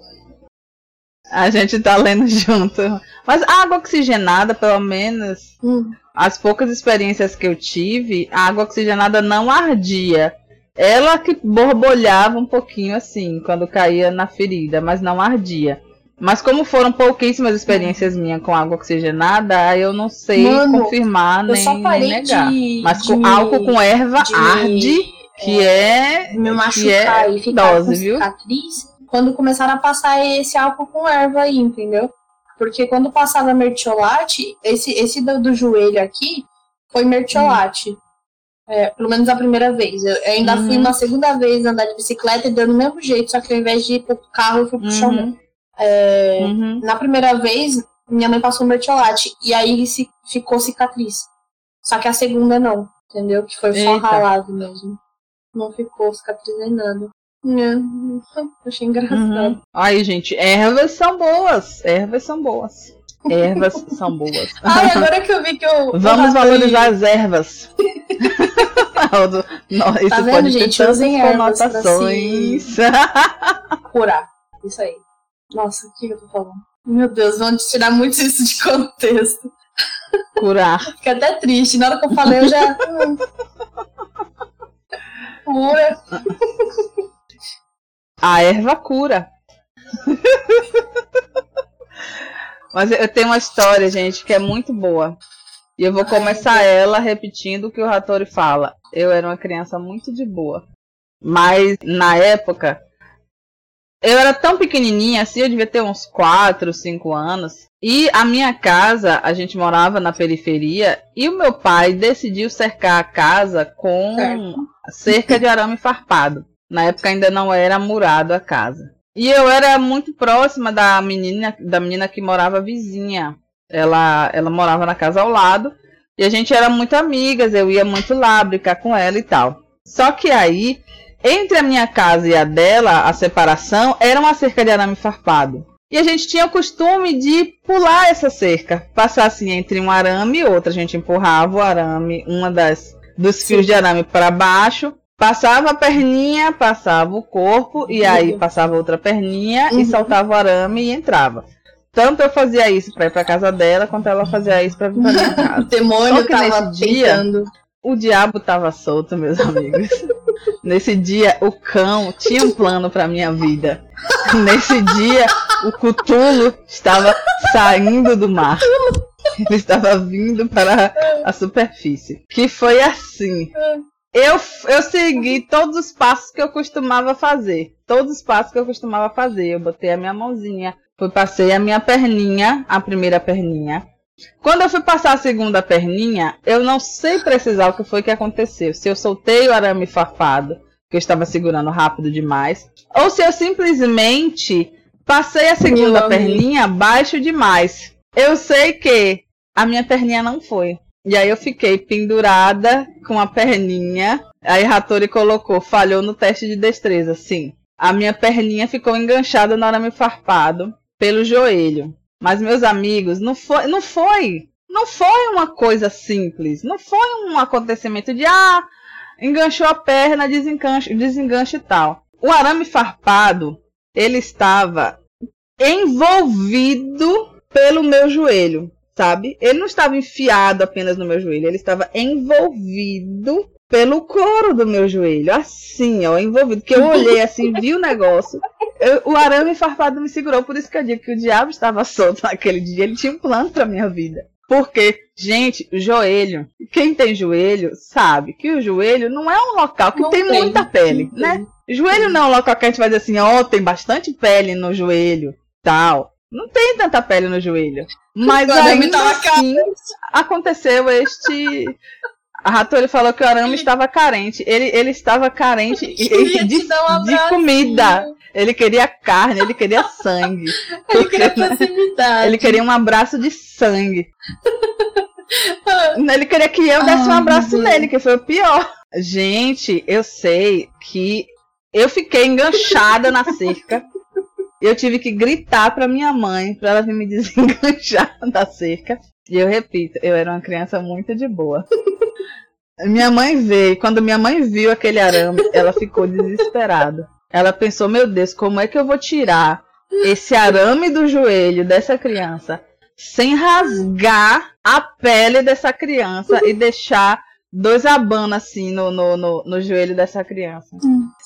A gente tá lendo *laughs* junto. Mas a água oxigenada, pelo menos, Hum, as poucas experiências que eu tive, a água oxigenada não ardia. Ela que borbulhava um pouquinho assim, quando caía na ferida, mas não ardia. Mas como foram pouquíssimas experiências minhas com água oxigenada, eu não sei Mano, confirmar eu nem, só nem negar. de. Mas de com me- álcool com erva de arde, que é, me que machucar é e ficar dose, com viu? cicatriz quando começaram a passar esse álcool com erva aí, entendeu? Porque quando passava mertiolate, esse, esse do, do joelho aqui foi mertiolate. É, pelo menos a primeira vez. Eu ainda fui Uhum. uma segunda vez andar de bicicleta e deu do mesmo jeito, só que ao invés de ir pro carro, eu fui pro chão. É, uhum. na primeira vez, minha mãe passou mertiolate e aí se, ficou cicatriz. Só que a segunda não, entendeu? Que foi só Eita. ralado mesmo. Não ficou cicatriz nem nada. É, achei engraçado. Uhum. Aí, gente, ervas são boas. Ervas são boas. Ervas *laughs* são boas. Ai, agora que eu vi que eu. Vamos valorizar *laughs* as ervas. *laughs* Não, Isso Tá vendo, pode gente? ter tantas pra conotações. curar. Isso aí. Nossa, o que eu tô falando? Meu Deus, vão tirar muito isso de contexto. Curar. *laughs* Fiquei até triste. Na hora que eu falei, eu já. Cura. A erva cura. Mas eu tenho uma história, gente, que é muito boa. E eu vou começar ela repetindo o que o Rattori fala. Eu era uma criança muito de boa. Mas na época, eu era tão pequenininha assim, eu devia ter uns 4, 5 anos. E a minha casa, a gente morava na periferia, e o meu pai decidiu cercar a casa com Certo. cerca de arame farpado. Na época ainda não era murado a casa. E eu era muito próxima da menina, da menina que morava vizinha. Ela, ela morava na casa ao lado. E a gente era muito amigas, eu ia muito lá brincar com ela e tal. Só que aí, entre a minha casa e a dela, a separação era uma cerca de arame farpado. E a gente tinha o costume de pular essa cerca, passar assim entre um arame e outro. A gente empurrava o arame, uma das dos fios de arame para baixo, passava a perninha, passava o corpo e aí Uhum. passava outra perninha e Uhum. saltava o arame e entrava. Tanto eu fazia isso para ir para casa dela, quanto ela fazia isso para vir para minha *laughs* O casa. demônio Só que tava nesse dia- tentando. O diabo tava solto, meus amigos. Nesse dia, o cão tinha um plano para minha vida. *laughs* Nesse dia, o Cutulo estava saindo do mar. Ele estava vindo para a superfície. Que foi assim. Eu, eu segui todos os passos que eu costumava fazer. Todos os passos que eu costumava fazer. Eu botei a minha mãozinha, fui, passei a minha perninha, a primeira perninha. Quando eu fui passar a segunda perninha, eu não sei precisar o que foi que aconteceu. Se eu soltei o arame farpado, que eu estava segurando rápido demais, ou se eu simplesmente passei a segunda perninha baixo demais. Eu sei que a minha perninha não foi. E aí eu fiquei pendurada com a perninha. Aí Rattori colocou, falhou no teste de destreza, sim. A minha perninha ficou enganchada no arame farpado pelo joelho. Mas meus amigos, não foi, não foi, não foi uma coisa simples. Não foi um acontecimento de ah, enganchou a perna, desenganche, desenganche e tal. O arame farpado, ele estava envolvido pelo meu joelho, sabe? Ele não estava enfiado apenas no meu joelho, ele estava envolvido pelo couro do meu joelho, assim, ó, envolvido. Que eu olhei assim, vi o negócio. Eu, o arame farpado me segurou, por isso que eu digo que o diabo estava solto *laughs* naquele dia. Ele tinha um plano para minha vida. Porque, gente, o joelho, quem tem joelho sabe que o joelho não é um local que tem, tem, muita pele, né? Joelho não é um local que a gente vai dizer assim, ó, oh, tem bastante pele no joelho, tal. Não tem tanta pele no joelho. Mas ainda assim, aconteceu este a Rattori falou que o arame estava carente. Ele, ele estava carente *laughs* de, de, de comida. Ele queria carne, ele queria sangue. *laughs* ele queria proximidade. Ele queria um abraço de sangue. *laughs* ele queria que eu desse um abraço nele, que foi o pior. Gente, eu sei que eu fiquei enganchada na cerca. Eu tive que gritar para minha mãe para ela vir me desenganchar da cerca. E eu repito, eu era uma criança muito de boa. Minha mãe veio, quando minha mãe viu aquele arame, ela ficou desesperada. Ela pensou, meu Deus, como é que eu vou tirar esse arame do joelho dessa criança sem rasgar a pele dessa criança e deixar dois abanos assim no, no, no, no, joelho dessa criança.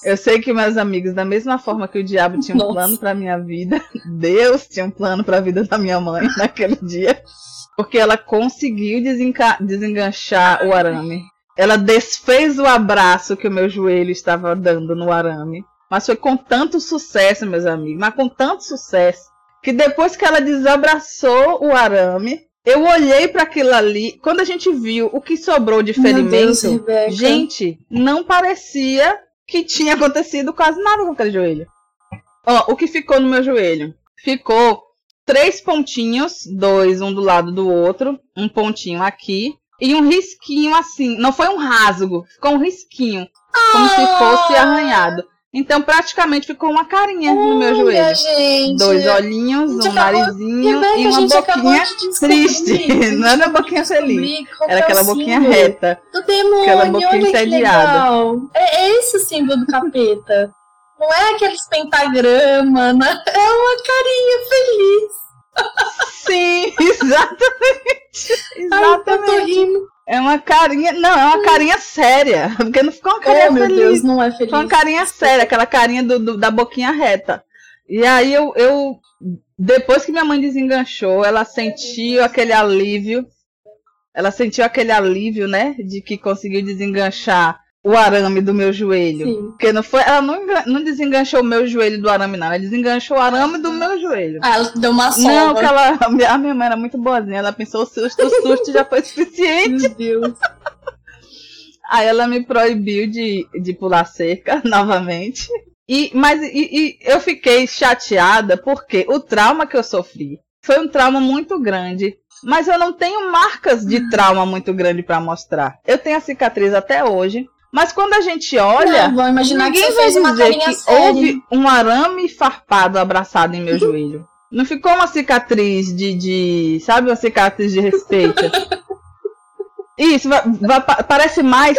Eu sei que meus amigos, da mesma forma que o diabo tinha um Nossa. plano para minha vida, Deus tinha um plano para a vida da minha mãe *laughs* naquele dia. Porque ela conseguiu desenganchar o arame. Ela desfez o abraço que o meu joelho estava dando no arame. Mas foi com tanto sucesso, meus amigos, mas com tanto sucesso, que depois que ela desabraçou o arame, eu olhei para aquilo ali. Quando a gente viu o que sobrou de ferimento, Deus, gente, não parecia que tinha acontecido quase nada com aquele joelho. Ó, o que ficou no meu joelho? Ficou três pontinhos, dois um do lado do outro, um pontinho aqui e um risquinho assim. Não foi um rasgo, ficou um risquinho, como se fosse arranhado. Então praticamente ficou uma carinha no meu joelho. Gente. Dois olhinhos, um acabou... narizinho e, e uma boquinha triste. *laughs* Não era uma boquinha feliz. Era aquela boquinha reta. Do demônio, aquela boquinha entediada. É, é esse o símbolo do capeta. *laughs* Não é aqueles pentagrama, né? é uma carinha feliz. Sim, exatamente. *laughs* Exatamente. Ai, eu tô rindo. É uma carinha. Não, é uma carinha séria. Porque não ficou uma carinha oh, meu feliz. Deus, não é feliz. Foi uma carinha séria, aquela carinha do, do, da boquinha reta. E aí eu, eu. Depois que minha mãe desenganchou, ela sentiu aquele alívio. Ela sentiu aquele alívio, né? De que conseguiu desenganchar o arame do meu joelho. Sim. Porque não foi, ela não, não desenganchou o meu joelho do arame, não. Ela desenganchou o arame do meu joelho. Ah, ela deu uma sova. Não, que ela, a minha mãe era muito boazinha. Ela pensou o susto, o susto já foi suficiente. Meu Deus. *laughs* Aí ela me proibiu de, de pular cerca *laughs* novamente. E, mas e, e eu fiquei chateada porque o trauma que eu sofri foi um trauma muito grande. Mas eu não tenho marcas de trauma muito grande para mostrar. Eu tenho a cicatriz até hoje. Mas quando a gente olha, não, imaginar ninguém que vai dizer que série. houve um arame farpado abraçado em meu joelho. Não ficou uma cicatriz de, de sabe, uma cicatriz de respeito. *laughs* Isso, vai, vai, parece mais,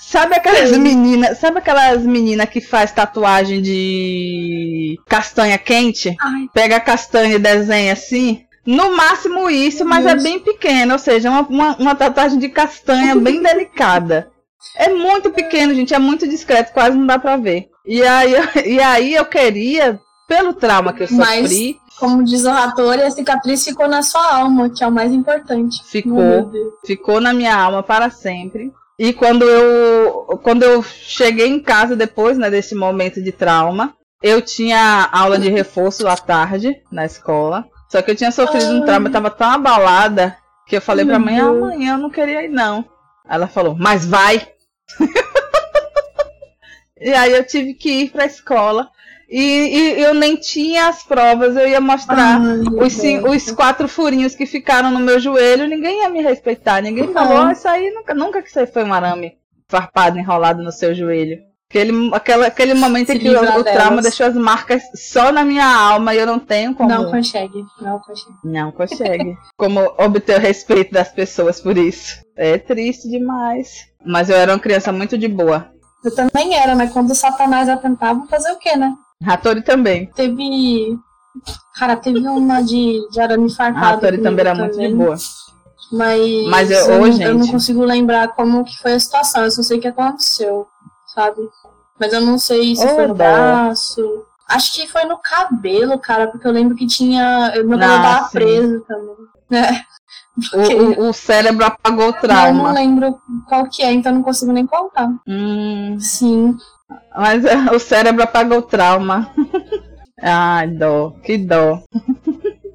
sabe aquelas meninas, sabe aquelas meninas que faz tatuagem de castanha quente? Ai. Pega a castanha e desenha assim? No máximo isso, mas é bem pequena, ou seja, uma, uma, uma tatuagem de castanha bem delicada. É muito pequeno, gente, é muito discreto, quase não dá pra ver. E aí, *laughs* e aí eu queria, pelo trauma que eu sofri. Mas, como diz o Ratori, a cicatriz ficou na sua alma, que é o mais importante. Ficou. Ficou na minha alma para sempre. E quando eu, quando eu cheguei em casa depois né, desse momento de trauma, eu tinha aula de reforço à tarde na escola. Só que eu tinha sofrido um trauma, eu tava tão abalada Que eu falei pra mãe, amanhã eu não queria ir, não. Ela falou, mas vai! *laughs* e aí eu tive que ir pra escola. E, e, eu nem tinha as provas, eu ia mostrar Ai, os, os, quatro furinhos que ficaram no meu joelho, ninguém ia me respeitar, ninguém falou, ah, isso aí nunca, nunca que você foi um arame farpado, enrolado no seu joelho. Aquele, aquela, aquele momento em que o, o trauma deixou as marcas só na minha alma e eu não tenho como. Não consegue, não consegue. Não consegue. *laughs* como obter o respeito das pessoas por isso. É triste demais. Mas eu era uma criança muito de boa. Eu também era, né? Quando o Satanás atentava, fazer o quê, né? Ratori também. Teve. Cara, teve uma de, de arame farpado. Ratori também era também. muito de boa. Mas, Mas eu, eu, oh, eu não consigo lembrar como que foi a situação. Eu só sei que aconteceu sabe? Mas eu não sei se oh, foi no braço. Acho que foi no cabelo, cara, porque eu lembro que tinha. Meu cabelo ah, tava preso também. Né? O, o, o, cérebro apagou o trauma. Eu não lembro qual que é, então não consigo nem contar. Hum. Sim. Mas é, o cérebro apagou o trauma. *laughs* Ai, dó, que dó.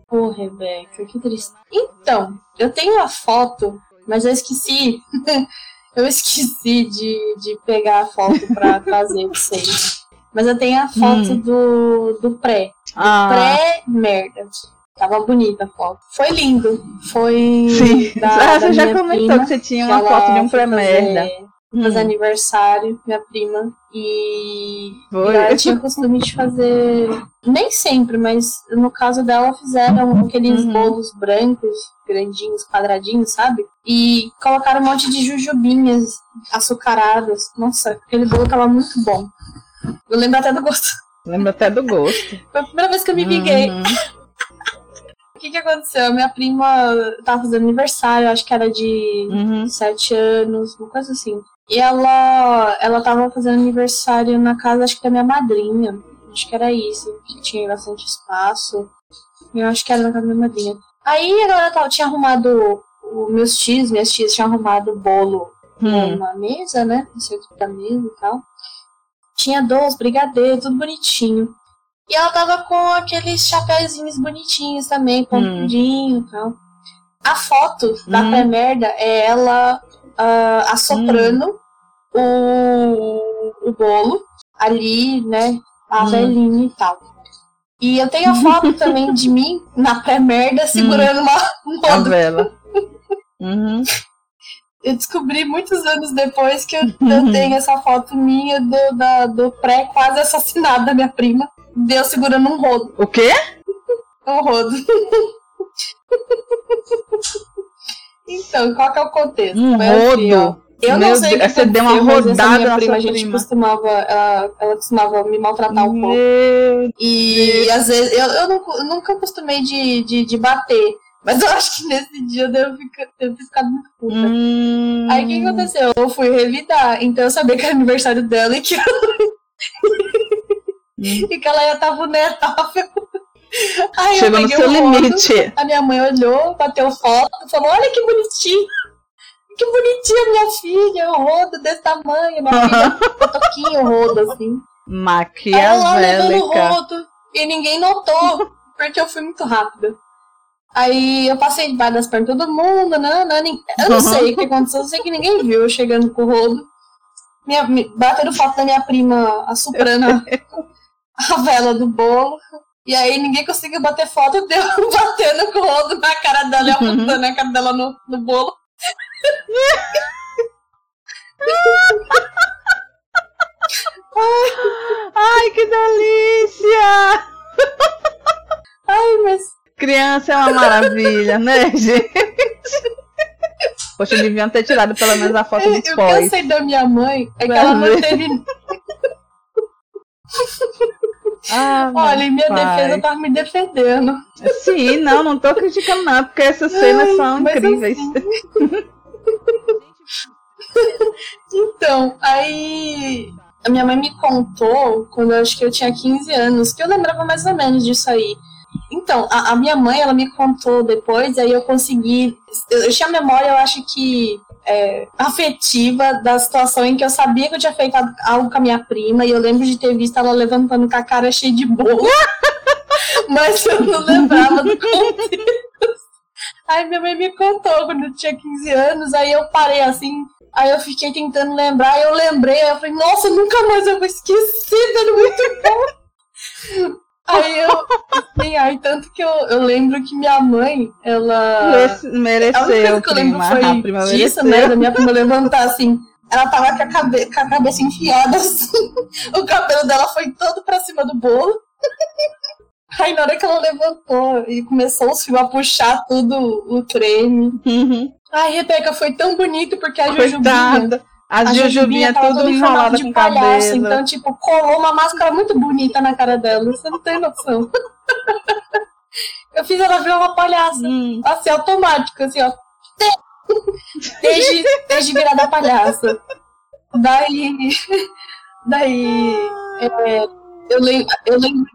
Pô, Rebeca, que triste. Então, eu tenho a foto, mas eu esqueci *laughs* Eu esqueci de, de pegar a foto pra *laughs* trazer pra vocês. Mas eu tenho a foto hum. do, do pré. Ah. Pré-merda. Tava bonita a foto. Foi lindo. Foi. Sim. Da, ah, você já comentou prima, que você tinha uma foto de um pré-merda fazer hum. aniversário, minha prima. E, Foi. e ela tinha costume de fazer. Nem sempre, mas no caso dela fizeram aqueles uhum. bolos brancos, grandinhos, quadradinhos, sabe? E colocaram um monte de jujubinhas açucaradas. Nossa, aquele bolo tava muito bom. Eu lembro até do gosto. Lembro até do gosto. *laughs* Foi a primeira vez que eu me liguei. Uhum. *laughs* O que, que aconteceu? Minha prima tava fazendo aniversário, acho que era de uhum. sete anos, uma coisa assim. E ela, ela tava fazendo aniversário na casa, acho que da minha madrinha. Acho que era isso, que tinha bastante espaço. Eu acho que era na casa da minha madrinha. Aí ela tava, tinha arrumado meus tios, minhas tias tinham arrumado o bolo hum. numa mesa, né? No centro da mesa e tal. Tinha doce, brigadeiro, tudo bonitinho. E ela tava com aqueles chapéuzinhos bonitinhos também, pontudinho hum. e tal. A foto da hum. pré-merda é ela uh, assoprando hum o, o bolo ali, né? A hum. velhinha e tal. E eu tenho a foto *laughs* também de mim na pré-merda segurando hum. uma, um A vela. *laughs* Uhum. Eu descobri muitos anos depois que eu, eu tenho essa foto minha do, da, do pré quase assassinado da minha prima. Deu segurando um rodo. O quê? *laughs* Um rodo. então, qual que é o contexto? Um assim, rodo? Eu Meu não sei Deus, você deu uma rodada minha na prima, a gente prima. costumava, ela, ela costumava me maltratar um pouco. E Deus. às vezes eu, eu, não, eu nunca costumei de, de, de, bater. Mas eu *laughs* acho que nesse dia eu devo, ficar, devo ter ficado muito puta. Hum. Aí o que aconteceu? Eu fui revidar. Então eu sabia que era aniversário dela e que ela, hum. *laughs* e que ela ia estar vulnerável. Aí Chegou eu no seu um limite. A minha mãe olhou, bateu foto, falou: Olha que bonitinho que bonitinha minha filha, o rodo desse tamanho, minha filha, toquinho o rodo, assim. Maquiavélica. Ela o rodo e ninguém notou, *laughs* porque eu fui muito rápida. Aí eu passei debaixo das pernas de todo mundo, né, né, eu não sei o que aconteceu, eu sei que ninguém viu eu chegando com o rodo. Minha, batendo foto da minha prima assoprando a, *laughs* a vela do bolo. E aí ninguém conseguiu bater foto, deu *laughs* batendo com o rodo na cara dela e apontando a cara dela no, no bolo. Ai, que delícia! Ai, mas. Criança é uma maravilha, né, gente? Poxa, deviam ter tirado pelo menos a foto dos pós. O que eu sei da minha mãe é que ela não teve. *laughs* Ah, *laughs* Olha, em minha pai. defesa eu tava me defendendo. Sim, não, não tô criticando nada, porque essas cenas são incríveis. Assim... *laughs* então, aí a minha mãe me contou, quando eu acho que eu tinha 15 anos, que eu lembrava mais ou menos disso aí. Então, a, a minha mãe, ela me contou depois, aí eu consegui. Eu, eu tinha memória, eu acho que. É, afetiva da situação em que eu sabia que eu tinha feito algo com a minha prima e eu lembro de ter visto ela levantando com a cara cheia de bolo, *laughs* mas eu não lembrava do contexto. Aí minha mãe me contou quando eu tinha 15 anos, aí eu parei assim, aí eu fiquei tentando lembrar, eu lembrei, eu falei, nossa, nunca mais eu vou esquecer, era muito bom. Aí eu, assim, aí tanto que eu, eu lembro que minha mãe, ela. Mereceu. A única coisa que eu lembro foi prima disso, né? Da minha prima levantar assim. Ela tava com a, cabe com a cabeça enfiada assim. *laughs* O cabelo dela foi todo pra cima do bolo. *laughs* Aí na hora que ela levantou e começou os fios a puxar tudo o creme. Uhum. Ai, Rebeca, foi tão bonito porque a Jujubinha... A, a Jujubinha tudo enrolada de com palhaço, cabelo. Então, tipo, colou uma máscara muito bonita na cara dela. Você não tem noção. *laughs* Eu fiz ela virar uma palhaça. Hum. Assim, automático, assim, ó. *laughs* Desde, desde virada palhaça. Daí... *laughs* Daí... É, eu, lembro, eu lembro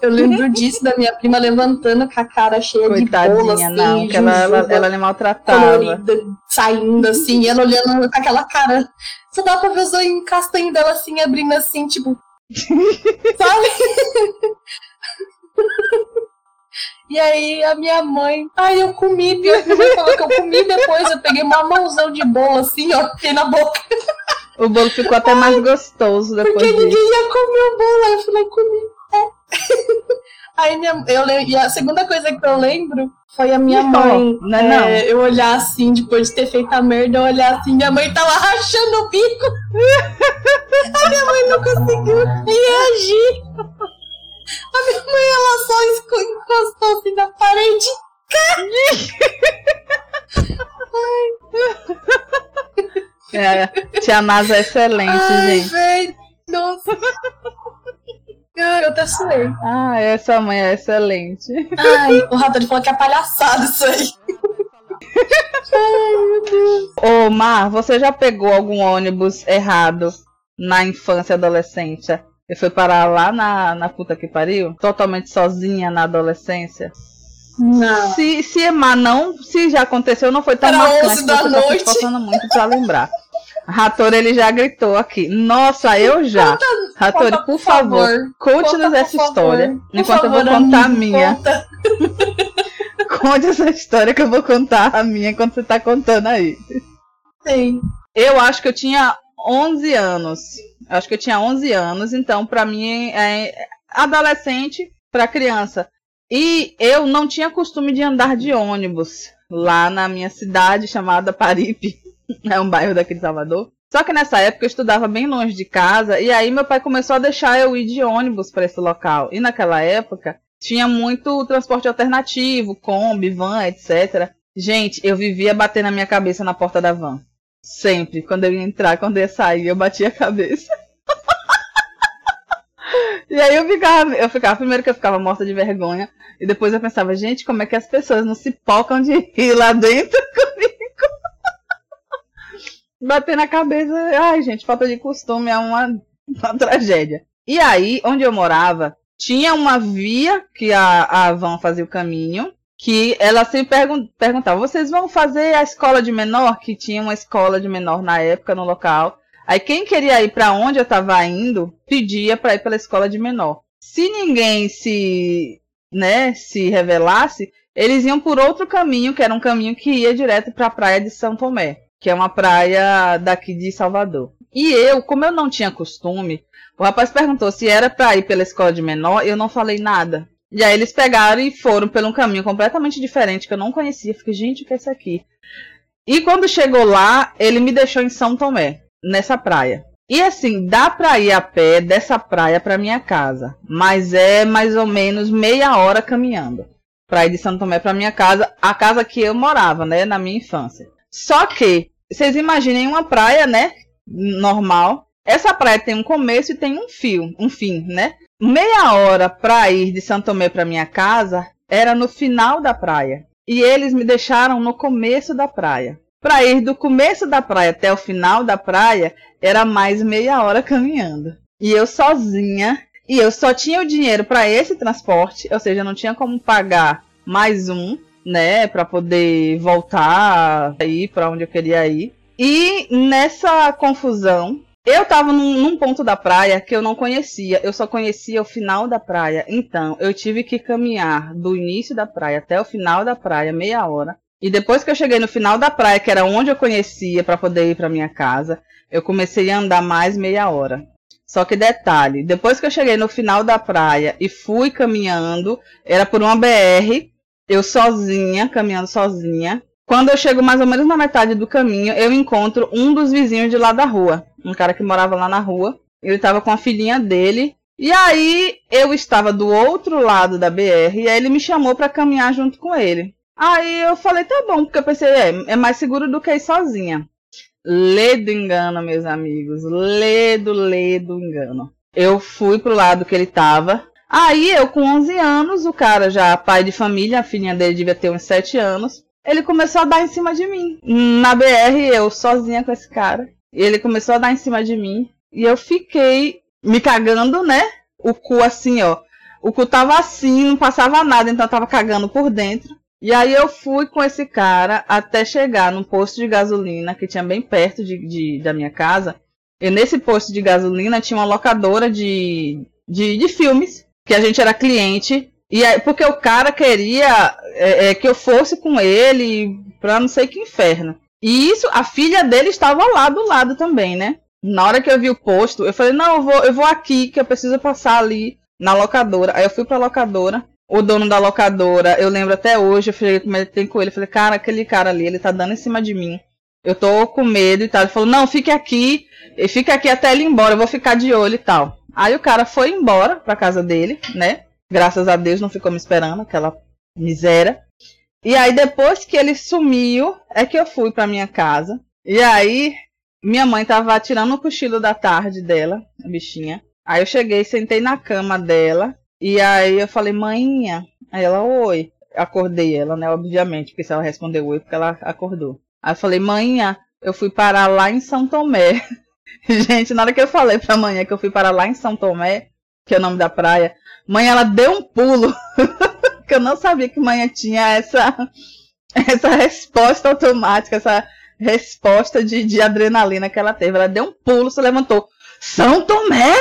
eu lembro disso, da minha prima levantando com a cara cheia Coitadinha, de bola, assim, não, que ela, ela, ela me maltratava. Colorida, saindo, assim, ela olhando com aquela cara. Só dá pra ver os olhos castanhos dela, assim, abrindo assim, tipo... *laughs* sabe? E aí a minha mãe, ai, eu comi, minha mãe falou que eu comi depois, eu peguei uma mãozão de bolo assim, ó, fiquei na boca. O bolo ficou até mais gostoso depois Porque disso. ninguém ia comer o bolo, aí eu falei, comi. *laughs* Aí minha, eu, e a segunda coisa que eu lembro foi a minha mãe. Não, é, não. eu olhar assim, depois de ter feito a merda, eu olhar assim, minha mãe tava *laughs* rachando o bico. *laughs* a minha mãe não conseguiu reagir. A minha mãe, ela só encostou assim na parede. É, tia Masa é excelente, Ai, gente. Véio, nossa. Eu até suei. Ah, essa mãe é excelente. Ai, o Ratori falou que é palhaçada isso aí. Ai, meu Deus. Ô, Mar, você já pegou algum ônibus errado na infância e adolescência? E foi parar lá na, na puta que pariu? Totalmente sozinha na adolescência? Não. Se, se Mar não, se já aconteceu, não foi tão Era marcante. 11 da noite. tá muito pra lembrar. Rator, ele já gritou aqui. Nossa, eu já. Rator, por, por favor, favor. conte-nos essa história. Por Enquanto favor, eu vou contar a minha. conta. *laughs* Conte essa história que eu vou contar a minha enquanto você tá contando aí. Sim. Eu acho que eu tinha 11 anos. Eu acho que eu tinha 11 anos, então pra mim é adolescente pra criança. E eu não tinha costume de andar de ônibus lá na minha cidade chamada Paripe, é um bairro daqui de Salvador. Só que nessa época eu estudava bem longe de casa e aí meu pai começou a deixar eu ir de ônibus para esse local. E naquela época tinha muito transporte alternativo, Kombi, van, etc. Gente, eu vivia batendo a minha cabeça na porta da van. Sempre. Quando eu ia entrar, quando eu ia sair, eu batia a cabeça. *laughs* e aí eu ficava, eu ficava, primeiro que eu ficava morta de vergonha, e depois eu pensava, gente, como é que as pessoas não se pocam de rir lá dentro *laughs* comigo? Bater na cabeça, ai gente, falta de costume é uma, uma *laughs* tragédia. E aí, onde eu morava, tinha uma via que a, a fazia o caminho, que ela sempre pergun perguntava: vocês vão fazer a escola de menor? Que tinha uma escola de menor na época no local. Aí quem queria ir para onde eu estava indo pedia para ir pela escola de menor. Se ninguém se, né, se revelasse, eles iam por outro caminho, que era um caminho que ia direto para a praia de São Tomé, que é uma praia daqui de Salvador. E eu, como eu não tinha costume, o rapaz perguntou se era para ir pela escola de menor, eu não falei nada. E aí eles pegaram e foram por um caminho completamente diferente que eu não conhecia. Fiquei, gente, o que é isso aqui? E quando chegou lá, ele me deixou em São Tomé, nessa praia. E assim, dá pra ir a pé dessa praia pra minha casa, mas é mais ou menos meia hora caminhando. Pra ir de São Tomé pra minha casa, a casa que eu morava, né, na minha infância. Só que, vocês imaginem uma praia, né, normal. Essa praia tem um começo e tem um fio, um fim, né? meia hora para ir de Santo Tomé para minha casa era no final da praia. E eles me deixaram no começo da praia. Para ir do começo da praia até o final da praia era mais meia hora caminhando. E eu sozinha, e eu só tinha o dinheiro para esse transporte, ou seja, não tinha como pagar mais um, né, para poder voltar aí para onde eu queria ir. E nessa confusão, Eu tava num, num, ponto da praia que eu não conhecia, eu só conhecia o final da praia. Então, eu tive que caminhar do início da praia até o final da praia, meia hora. E depois que eu cheguei no final da praia, que era onde eu conhecia para poder ir para minha casa, eu comecei a andar mais meia hora. Só que detalhe, depois que eu cheguei no final da praia e fui caminhando, era por uma BR, eu sozinha, caminhando sozinha. Quando eu chego mais ou menos na metade do caminho, eu encontro um dos vizinhos de lá da rua, um cara que morava lá na rua. Ele estava com a filhinha dele. E aí eu estava do outro lado da BR e aí ele me chamou para caminhar junto com ele. Aí eu falei, tá bom, porque eu pensei, é, é mais seguro do que ir sozinha. Ledo engano, meus amigos. Ledo, ledo engano. Eu fui pro lado que ele tava. Aí eu, com 11 anos, o cara já pai de família, a filhinha dele devia ter uns 7 anos. Ele começou a dar em cima de mim. Na BR, eu sozinha com esse cara. Ele começou a dar em cima de mim. E eu fiquei me cagando, né? O cu assim, ó. O cu tava assim, não passava nada, então eu tava cagando por dentro. E aí eu fui com esse cara até chegar num posto de gasolina que tinha bem perto de, de da minha casa. E nesse posto de gasolina tinha uma locadora de, de, de filmes, que a gente era cliente. E aí, porque o cara queria é, é, que eu fosse com ele pra não sei que inferno. E isso, a filha dele estava lá do lado também, né? Na hora que eu vi o posto, eu falei, não, eu vou, eu vou aqui, que eu preciso passar ali na locadora. Aí eu fui pra locadora o dono da locadora, eu lembro até hoje, eu falei, comentei com ele, falei, cara, aquele cara ali, ele tá dando em cima de mim. Eu tô com medo e tal. Ele falou, não, fique aqui, fica aqui até ele ir embora, eu vou ficar de olho e tal. Aí o cara foi embora pra casa dele, né? Graças a Deus não ficou me esperando, aquela miséria. E aí depois que ele sumiu, é que eu fui pra minha casa. E aí, minha mãe tava tirando o cochilo da tarde dela, a bichinha. Aí eu cheguei, sentei na cama dela, e aí eu falei, mãinha. Aí ela, oi. Acordei ela, né? Obviamente, porque se ela respondeu oi, porque ela acordou. Aí eu falei, mãinha, eu fui parar lá em São Tomé. *laughs* *laughs* Gente, na hora que eu falei pra manhã que eu fui parar lá em São Tomé, que é o nome da praia, mãe, ela deu um pulo. *laughs* que eu não sabia que manhã tinha essa, *laughs* essa resposta automática, essa resposta de, de adrenalina que ela teve. Ela deu um pulo, se levantou. São Tomé?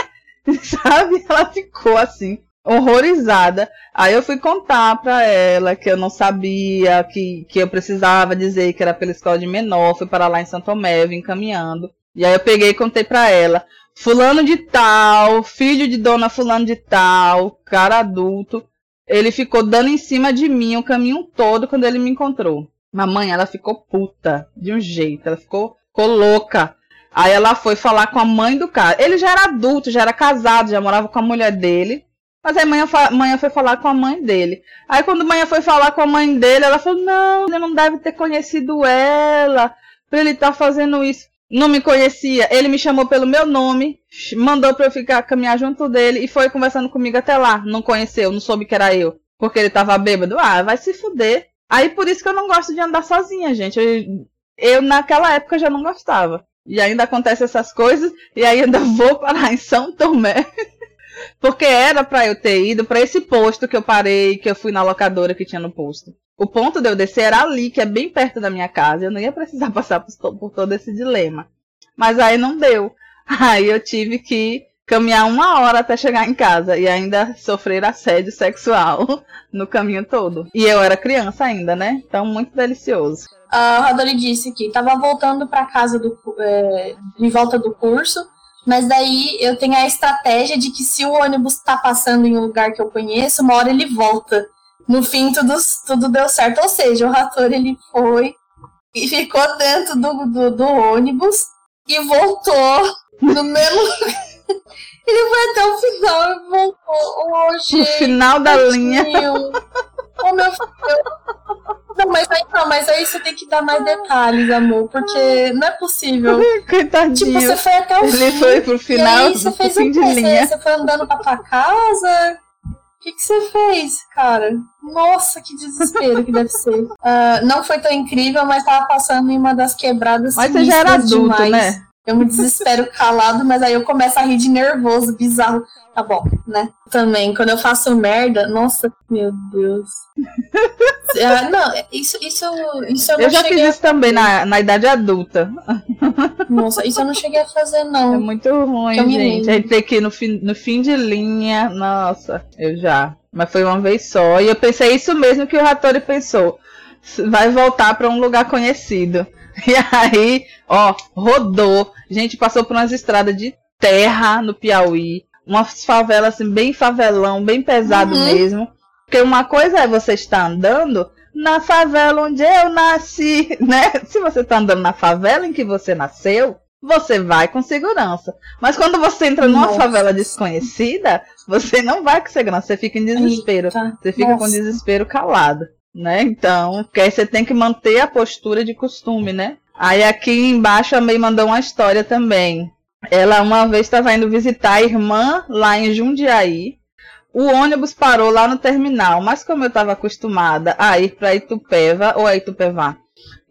Sabe? Ela ficou assim horrorizada. Aí eu fui contar pra ela que eu não sabia, que, que eu precisava dizer que era pela escola de menor, fui para lá em Santo Tomé, vim caminhando. E aí eu peguei e contei pra ela. Fulano de tal, filho de dona fulano de tal, cara adulto, ele ficou dando em cima de mim o caminho todo quando ele me encontrou. Mamãe, ela ficou puta de um jeito, ela ficou, ficou louca. Aí ela foi falar com a mãe do cara. Ele já era adulto, já era casado, já morava com a mulher dele. Mas aí manhã, manhã foi falar com a mãe dele. Aí quando manhã foi falar com a mãe dele, ela falou: Não, ele não deve ter conhecido ela. Pra ele estar tá fazendo isso. Não me conhecia. Ele me chamou pelo meu nome, mandou pra eu ficar caminhar junto dele e foi conversando comigo até lá. Não conheceu, não soube que era eu. Porque ele tava bêbado. Ah, vai se fuder. Aí por isso que eu não gosto de andar sozinha, gente. Eu, eu naquela época já não gostava. E ainda acontece essas coisas. E ainda *laughs* vou parar em São Tomé. *laughs* Porque era para eu ter ido para esse posto que eu parei, que eu fui na locadora que tinha no posto. O ponto de eu descer era ali, que é bem perto da minha casa. Eu não ia precisar *laughs* passar por, por todo esse dilema. Mas aí não deu. *laughs* Aí eu tive que caminhar uma hora até chegar em casa e ainda sofrer assédio sexual *laughs* no caminho todo. E eu era criança ainda, né? Então, muito delicioso. A Rodori disse que estava voltando para casa do, é, em volta do curso mas daí eu tenho a estratégia de que se o ônibus tá passando em um lugar que eu conheço, uma hora ele volta. No fim, tudo, tudo deu certo. Ou seja, o rator ele foi e ficou dentro do, do, do ônibus e voltou no mesmo. *laughs* ele foi até o final e voltou. hoje. no final da linha. Oh, meu filho. Não, mas aí, não, mas aí você tem que dar mais detalhes, amor, porque não é possível. *laughs* Coitadinho. Tipo, você foi até o Ele fim. foi pro final, e aí você fez fim o de linha. Você, você foi andando pra tua casa? O que, que você fez, cara? Nossa, que desespero que deve ser. *laughs* Ah, não foi tão incrível, mas tava passando em uma das quebradas Mas você já era adulto, demais. né? Eu me desespero calado, mas aí eu começo a rir de nervoso, bizarro. Tá bom, né? Também, quando eu faço merda, nossa, meu Deus. é, não, isso, isso, isso eu Eu já fiz isso também na, na idade adulta. Nossa, isso eu não cheguei a fazer, não. É muito ruim, gente. Aí tem que ir no fim, no fim de linha, nossa, eu já. Mas foi uma vez só. E eu pensei isso mesmo que o Hattori pensou. Vai voltar para um lugar conhecido. *laughs* E aí, ó, rodou. Gente, passou por umas estradas de terra no Piauí. Umas favelas assim, bem favelão, bem pesado uhum. mesmo. Porque uma coisa é você estar andando na favela onde eu nasci, *laughs* né? Se você está andando na favela em que você nasceu, você vai com segurança. Mas quando você entra numa Nossa. favela desconhecida, você não vai com segurança, você fica em desespero. Eita. Você fica Nossa. com desespero calado né? Então, que aí você tem que manter a postura de costume, né? Aí aqui embaixo a May mandou uma história também. Ela uma vez estava indo visitar a irmã lá em Jundiaí. O ônibus parou lá no terminal, mas como eu estava acostumada a ir para Itupeva ou a Itupevá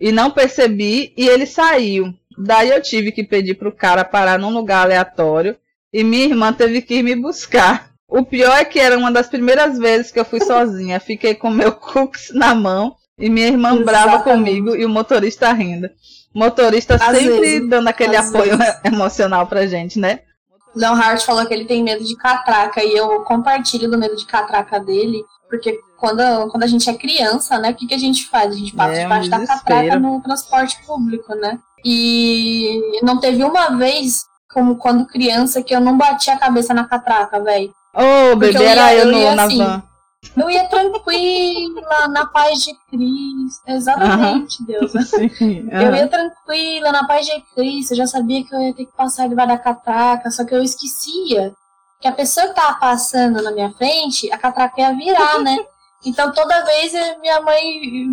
e não percebi e ele saiu. Daí eu tive que pedir para o cara parar num lugar aleatório e minha irmã teve que ir me buscar. O pior é que era uma das primeiras vezes que eu fui sozinha. Fiquei com meu cookies na mão e minha irmã Exatamente. brava comigo e o motorista rindo. Motorista às sempre vezes, dando aquele apoio vezes. *laughs* emocional pra gente, né? Leonhardt falou que ele tem medo de catraca e eu compartilho do medo de catraca dele, porque quando, quando a gente é criança, né, o que, que a gente faz? A gente passa é debaixo um da catraca no transporte público, né? E não teve uma vez, como quando criança, que eu não bati a cabeça na catraca, velho. Ô, oh, bebê, era eu, no, na assim, van. Eu ia tranquila, na paz de Cristo. Exatamente, Deus. *laughs* Sim, Eu ia tranquila, na paz de Cristo. Eu já sabia que eu ia ter que passar debaixo da catraca, só que eu esquecia que a pessoa que tava passando na minha frente, a catraca ia virar, né? *laughs* Então toda vez minha mãe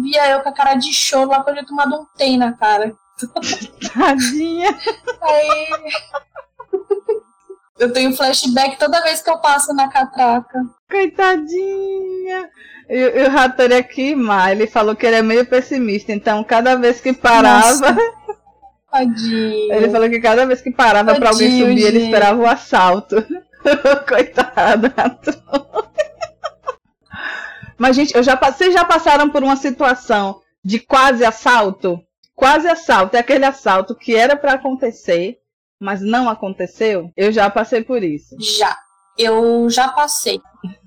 via eu com a cara de choro lá quando eu tomado um tem na cara. *laughs* Tadinha. Aí eu tenho flashback toda vez que eu passo na catraca. Coitadinha! E, o Ratori aqui, Má, ele falou que ele é meio pessimista, então cada vez que parava. *laughs* Tadinho. Ele falou que cada vez que parava para alguém subir, gente. ele esperava o assalto. *laughs* Coitado. Mas, gente, eu já, vocês já passaram por uma situação de quase assalto? Quase assalto, é aquele assalto que era para acontecer, mas não aconteceu? Eu já passei por isso. Já. Eu já passei.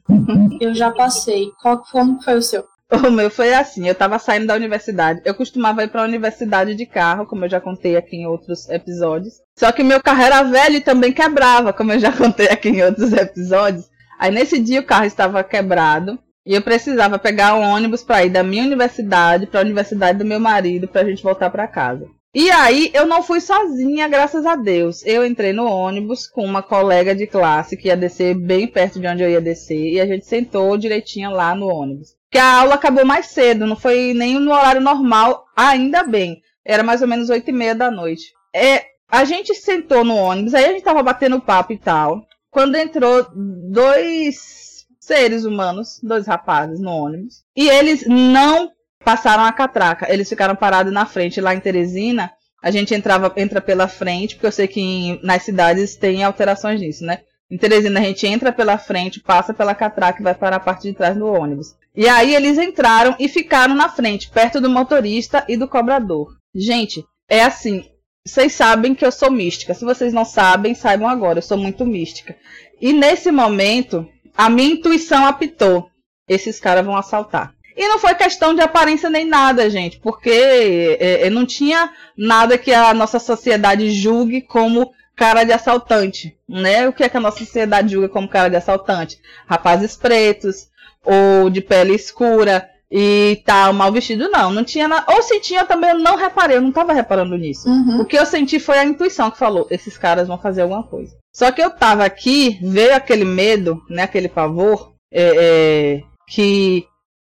*laughs* eu já passei. Qual, como foi o seu? O meu foi assim, eu tava saindo da universidade. Eu costumava ir pra universidade de carro, como eu já contei aqui em outros episódios. Só que meu carro era velho e também quebrava, como eu já *laughs* contei aqui em outros episódios. Aí nesse dia o carro estava quebrado e eu precisava pegar um ônibus para ir da minha universidade para a universidade do meu marido para a gente voltar para casa. E aí eu não fui sozinha, graças a Deus. Eu entrei no ônibus com uma colega de classe que ia descer bem perto de onde eu ia descer e a gente sentou direitinho lá no ônibus. Que a aula acabou mais cedo, não foi nem no horário normal, ainda bem. Era mais ou menos oito e meia da noite. É, a gente sentou no ônibus, aí a gente tava batendo papo e tal. Quando entrou dois seres humanos, dois rapazes no ônibus, e eles não passaram a catraca. Eles ficaram parados na frente lá em Teresina. A gente entrava, entra pela frente, porque eu sei que em, nas cidades tem alterações nisso, né? Em Teresina a gente entra pela frente, passa pela catraca e vai para a parte de trás do ônibus. E aí eles entraram e ficaram na frente, perto do motorista e do cobrador. Gente, é assim, vocês sabem que eu sou mística. Se vocês não sabem, saibam agora, eu sou muito mística. E nesse momento, a minha intuição apitou: esses caras vão assaltar. E não foi questão de aparência nem nada, gente, porque é, é, não tinha nada que a nossa sociedade julgue como cara de assaltante, né? O que é que a nossa sociedade julga como cara de assaltante? Rapazes pretos ou de pele escura e tal, mal vestido, não. Não tinha nada. Ou se tinha também, eu não reparei, eu não tava reparando nisso. Uhum. O que eu senti foi a intuição que falou: esses caras vão fazer alguma coisa. Só que eu tava aqui, veio aquele medo, né? Aquele pavor, é, é, que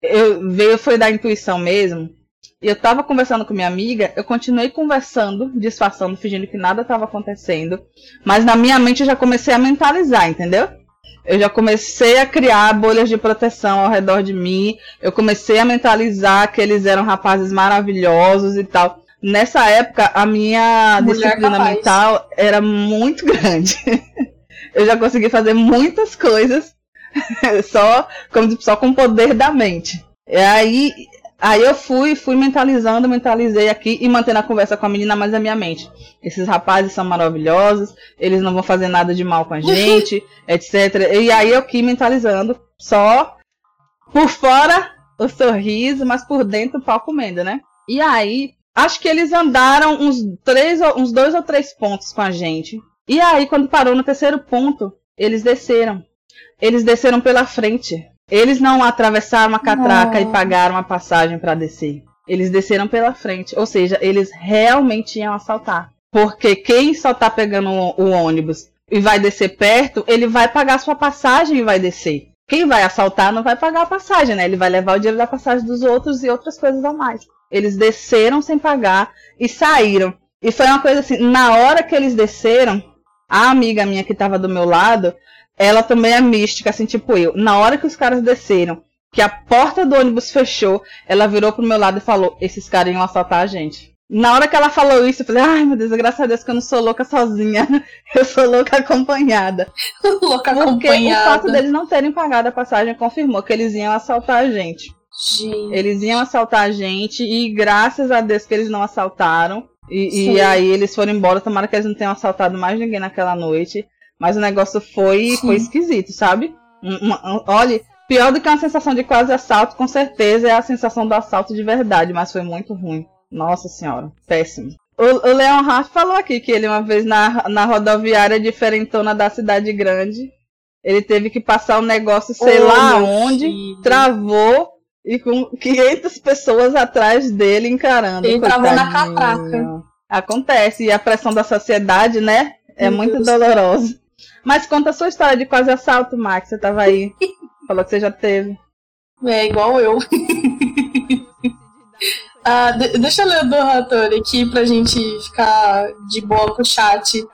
eu veio foi da intuição mesmo. E eu tava conversando com minha amiga, eu continuei conversando, disfarçando, fingindo que nada estava acontecendo, mas na minha mente eu já comecei a mentalizar, entendeu? Eu já comecei a criar bolhas de proteção ao redor de mim, eu comecei a mentalizar que eles eram rapazes maravilhosos e tal. nessa época a minha Mulher disciplina capaz. mental era muito *laughs* grande. eu já consegui fazer muitas coisas *laughs* só, como, só com o poder da mente. E aí, aí eu fui, fui mentalizando, mentalizei aqui e mantendo a conversa com a menina mais na minha mente. Esses rapazes são maravilhosos, eles não vão fazer nada de mal com a *laughs* gente, etc. E aí eu aqui mentalizando, só por fora o sorriso, mas por dentro o pau comendo, né? E aí, acho que eles andaram uns, três, uns dois ou três pontos com a gente. E aí, quando parou no terceiro ponto, eles desceram. Eles desceram pela frente. Eles não atravessaram a catraca não. e pagaram a passagem para descer. Eles desceram pela frente. Ou seja, eles realmente iam assaltar. Porque quem só tá pegando o, o ônibus e vai descer perto, ele vai pagar sua passagem e vai descer. Quem vai assaltar não vai pagar a passagem, né? Ele vai levar o dinheiro da passagem dos outros e outras coisas a mais. Eles desceram sem pagar e saíram. E foi uma coisa assim, na hora que eles desceram, a amiga minha que estava do meu lado, ela também é mística, assim, tipo eu. Na hora que os caras desceram, que a porta do ônibus fechou, ela virou pro meu lado e falou: esses caras iam assaltar a gente. Na hora que ela falou isso, eu falei, ai meu Deus, graças a Deus que eu não sou louca sozinha. *laughs* Eu sou louca acompanhada. *laughs* louca Porque acompanhada. o fato deles não terem pagado a passagem confirmou que eles iam assaltar a gente. gente. Eles iam assaltar a gente e graças a Deus que eles não assaltaram. E, e, aí eles foram embora, tomara que eles não tenham assaltado mais ninguém naquela noite. Mas o negócio foi, foi esquisito, sabe? olha, pior do que uma sensação de quase assalto, com certeza é a sensação do assalto de verdade, mas foi muito ruim. Nossa senhora, péssimo. O, o Leon Hart falou aqui que ele, uma vez na, na rodoviária diferentona da cidade grande, ele teve que passar um negócio, sei oh, lá onde, filho. travou e com 500 pessoas atrás dele encarando. Ele travou na catraca. Acontece, e a pressão da sociedade, né, é Meu muito Deus dolorosa. Mas conta a sua história de quase assalto, Max. Você tava aí. *laughs* Falou que você já teve. É, igual eu. *laughs* ah, de deixa eu ler o do Hattori aqui pra gente ficar de boa com o chat.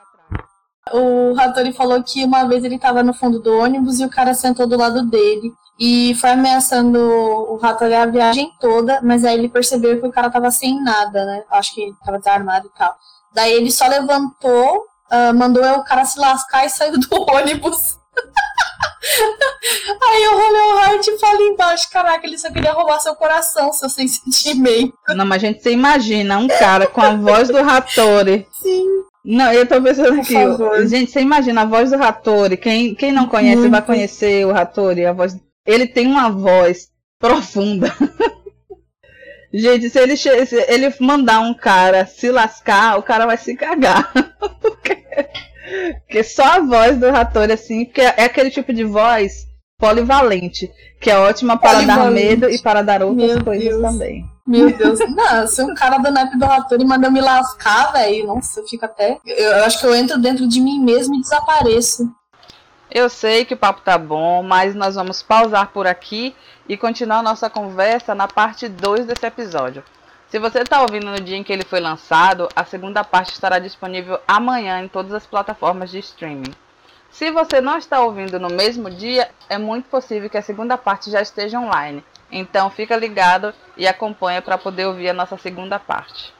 O Hattori falou que uma vez ele tava no fundo do ônibus e o cara sentou do lado dele e foi ameaçando o Hattori a viagem toda, mas aí ele percebeu que o cara tava sem nada, né? Acho que tava desarmado e tal. Daí ele só levantou uh, mandou o cara se lascar e saiu do *laughs* ônibus. Aí eu rolei o Hart e falei embaixo, caraca, ele só queria roubar seu coração, seu sentimento. Não, mas gente, você imagina um cara com a voz do Rattori. Sim. Não, eu tô pensando aqui. Gente, você imagina a voz do Rattori. Quem, quem não conhece Muito. vai conhecer o Rattori. A voz... Ele tem uma voz profunda. *laughs* Gente, se ele, se ele mandar um cara se lascar, o cara vai se cagar. *laughs* porque, porque só a voz do Rator, assim, porque é aquele tipo de voz polivalente, que é ótima para dar medo e para dar outras Meu coisas Deus. também. Meu Deus, não, se um cara do naipe do Rator manda eu me lascar, velho, nossa, eu fico até. Eu, eu acho que eu entro dentro de mim mesmo e desapareço. Eu sei que o papo tá bom, mas nós vamos pausar por aqui e continuar nossa conversa na parte 2 desse episódio. Se você está ouvindo no dia em que ele foi lançado, a segunda parte estará disponível amanhã em todas as plataformas de streaming. Se você não está ouvindo no mesmo dia, é muito possível que a segunda parte já esteja online. Então fica ligado e acompanha para poder ouvir a nossa segunda parte.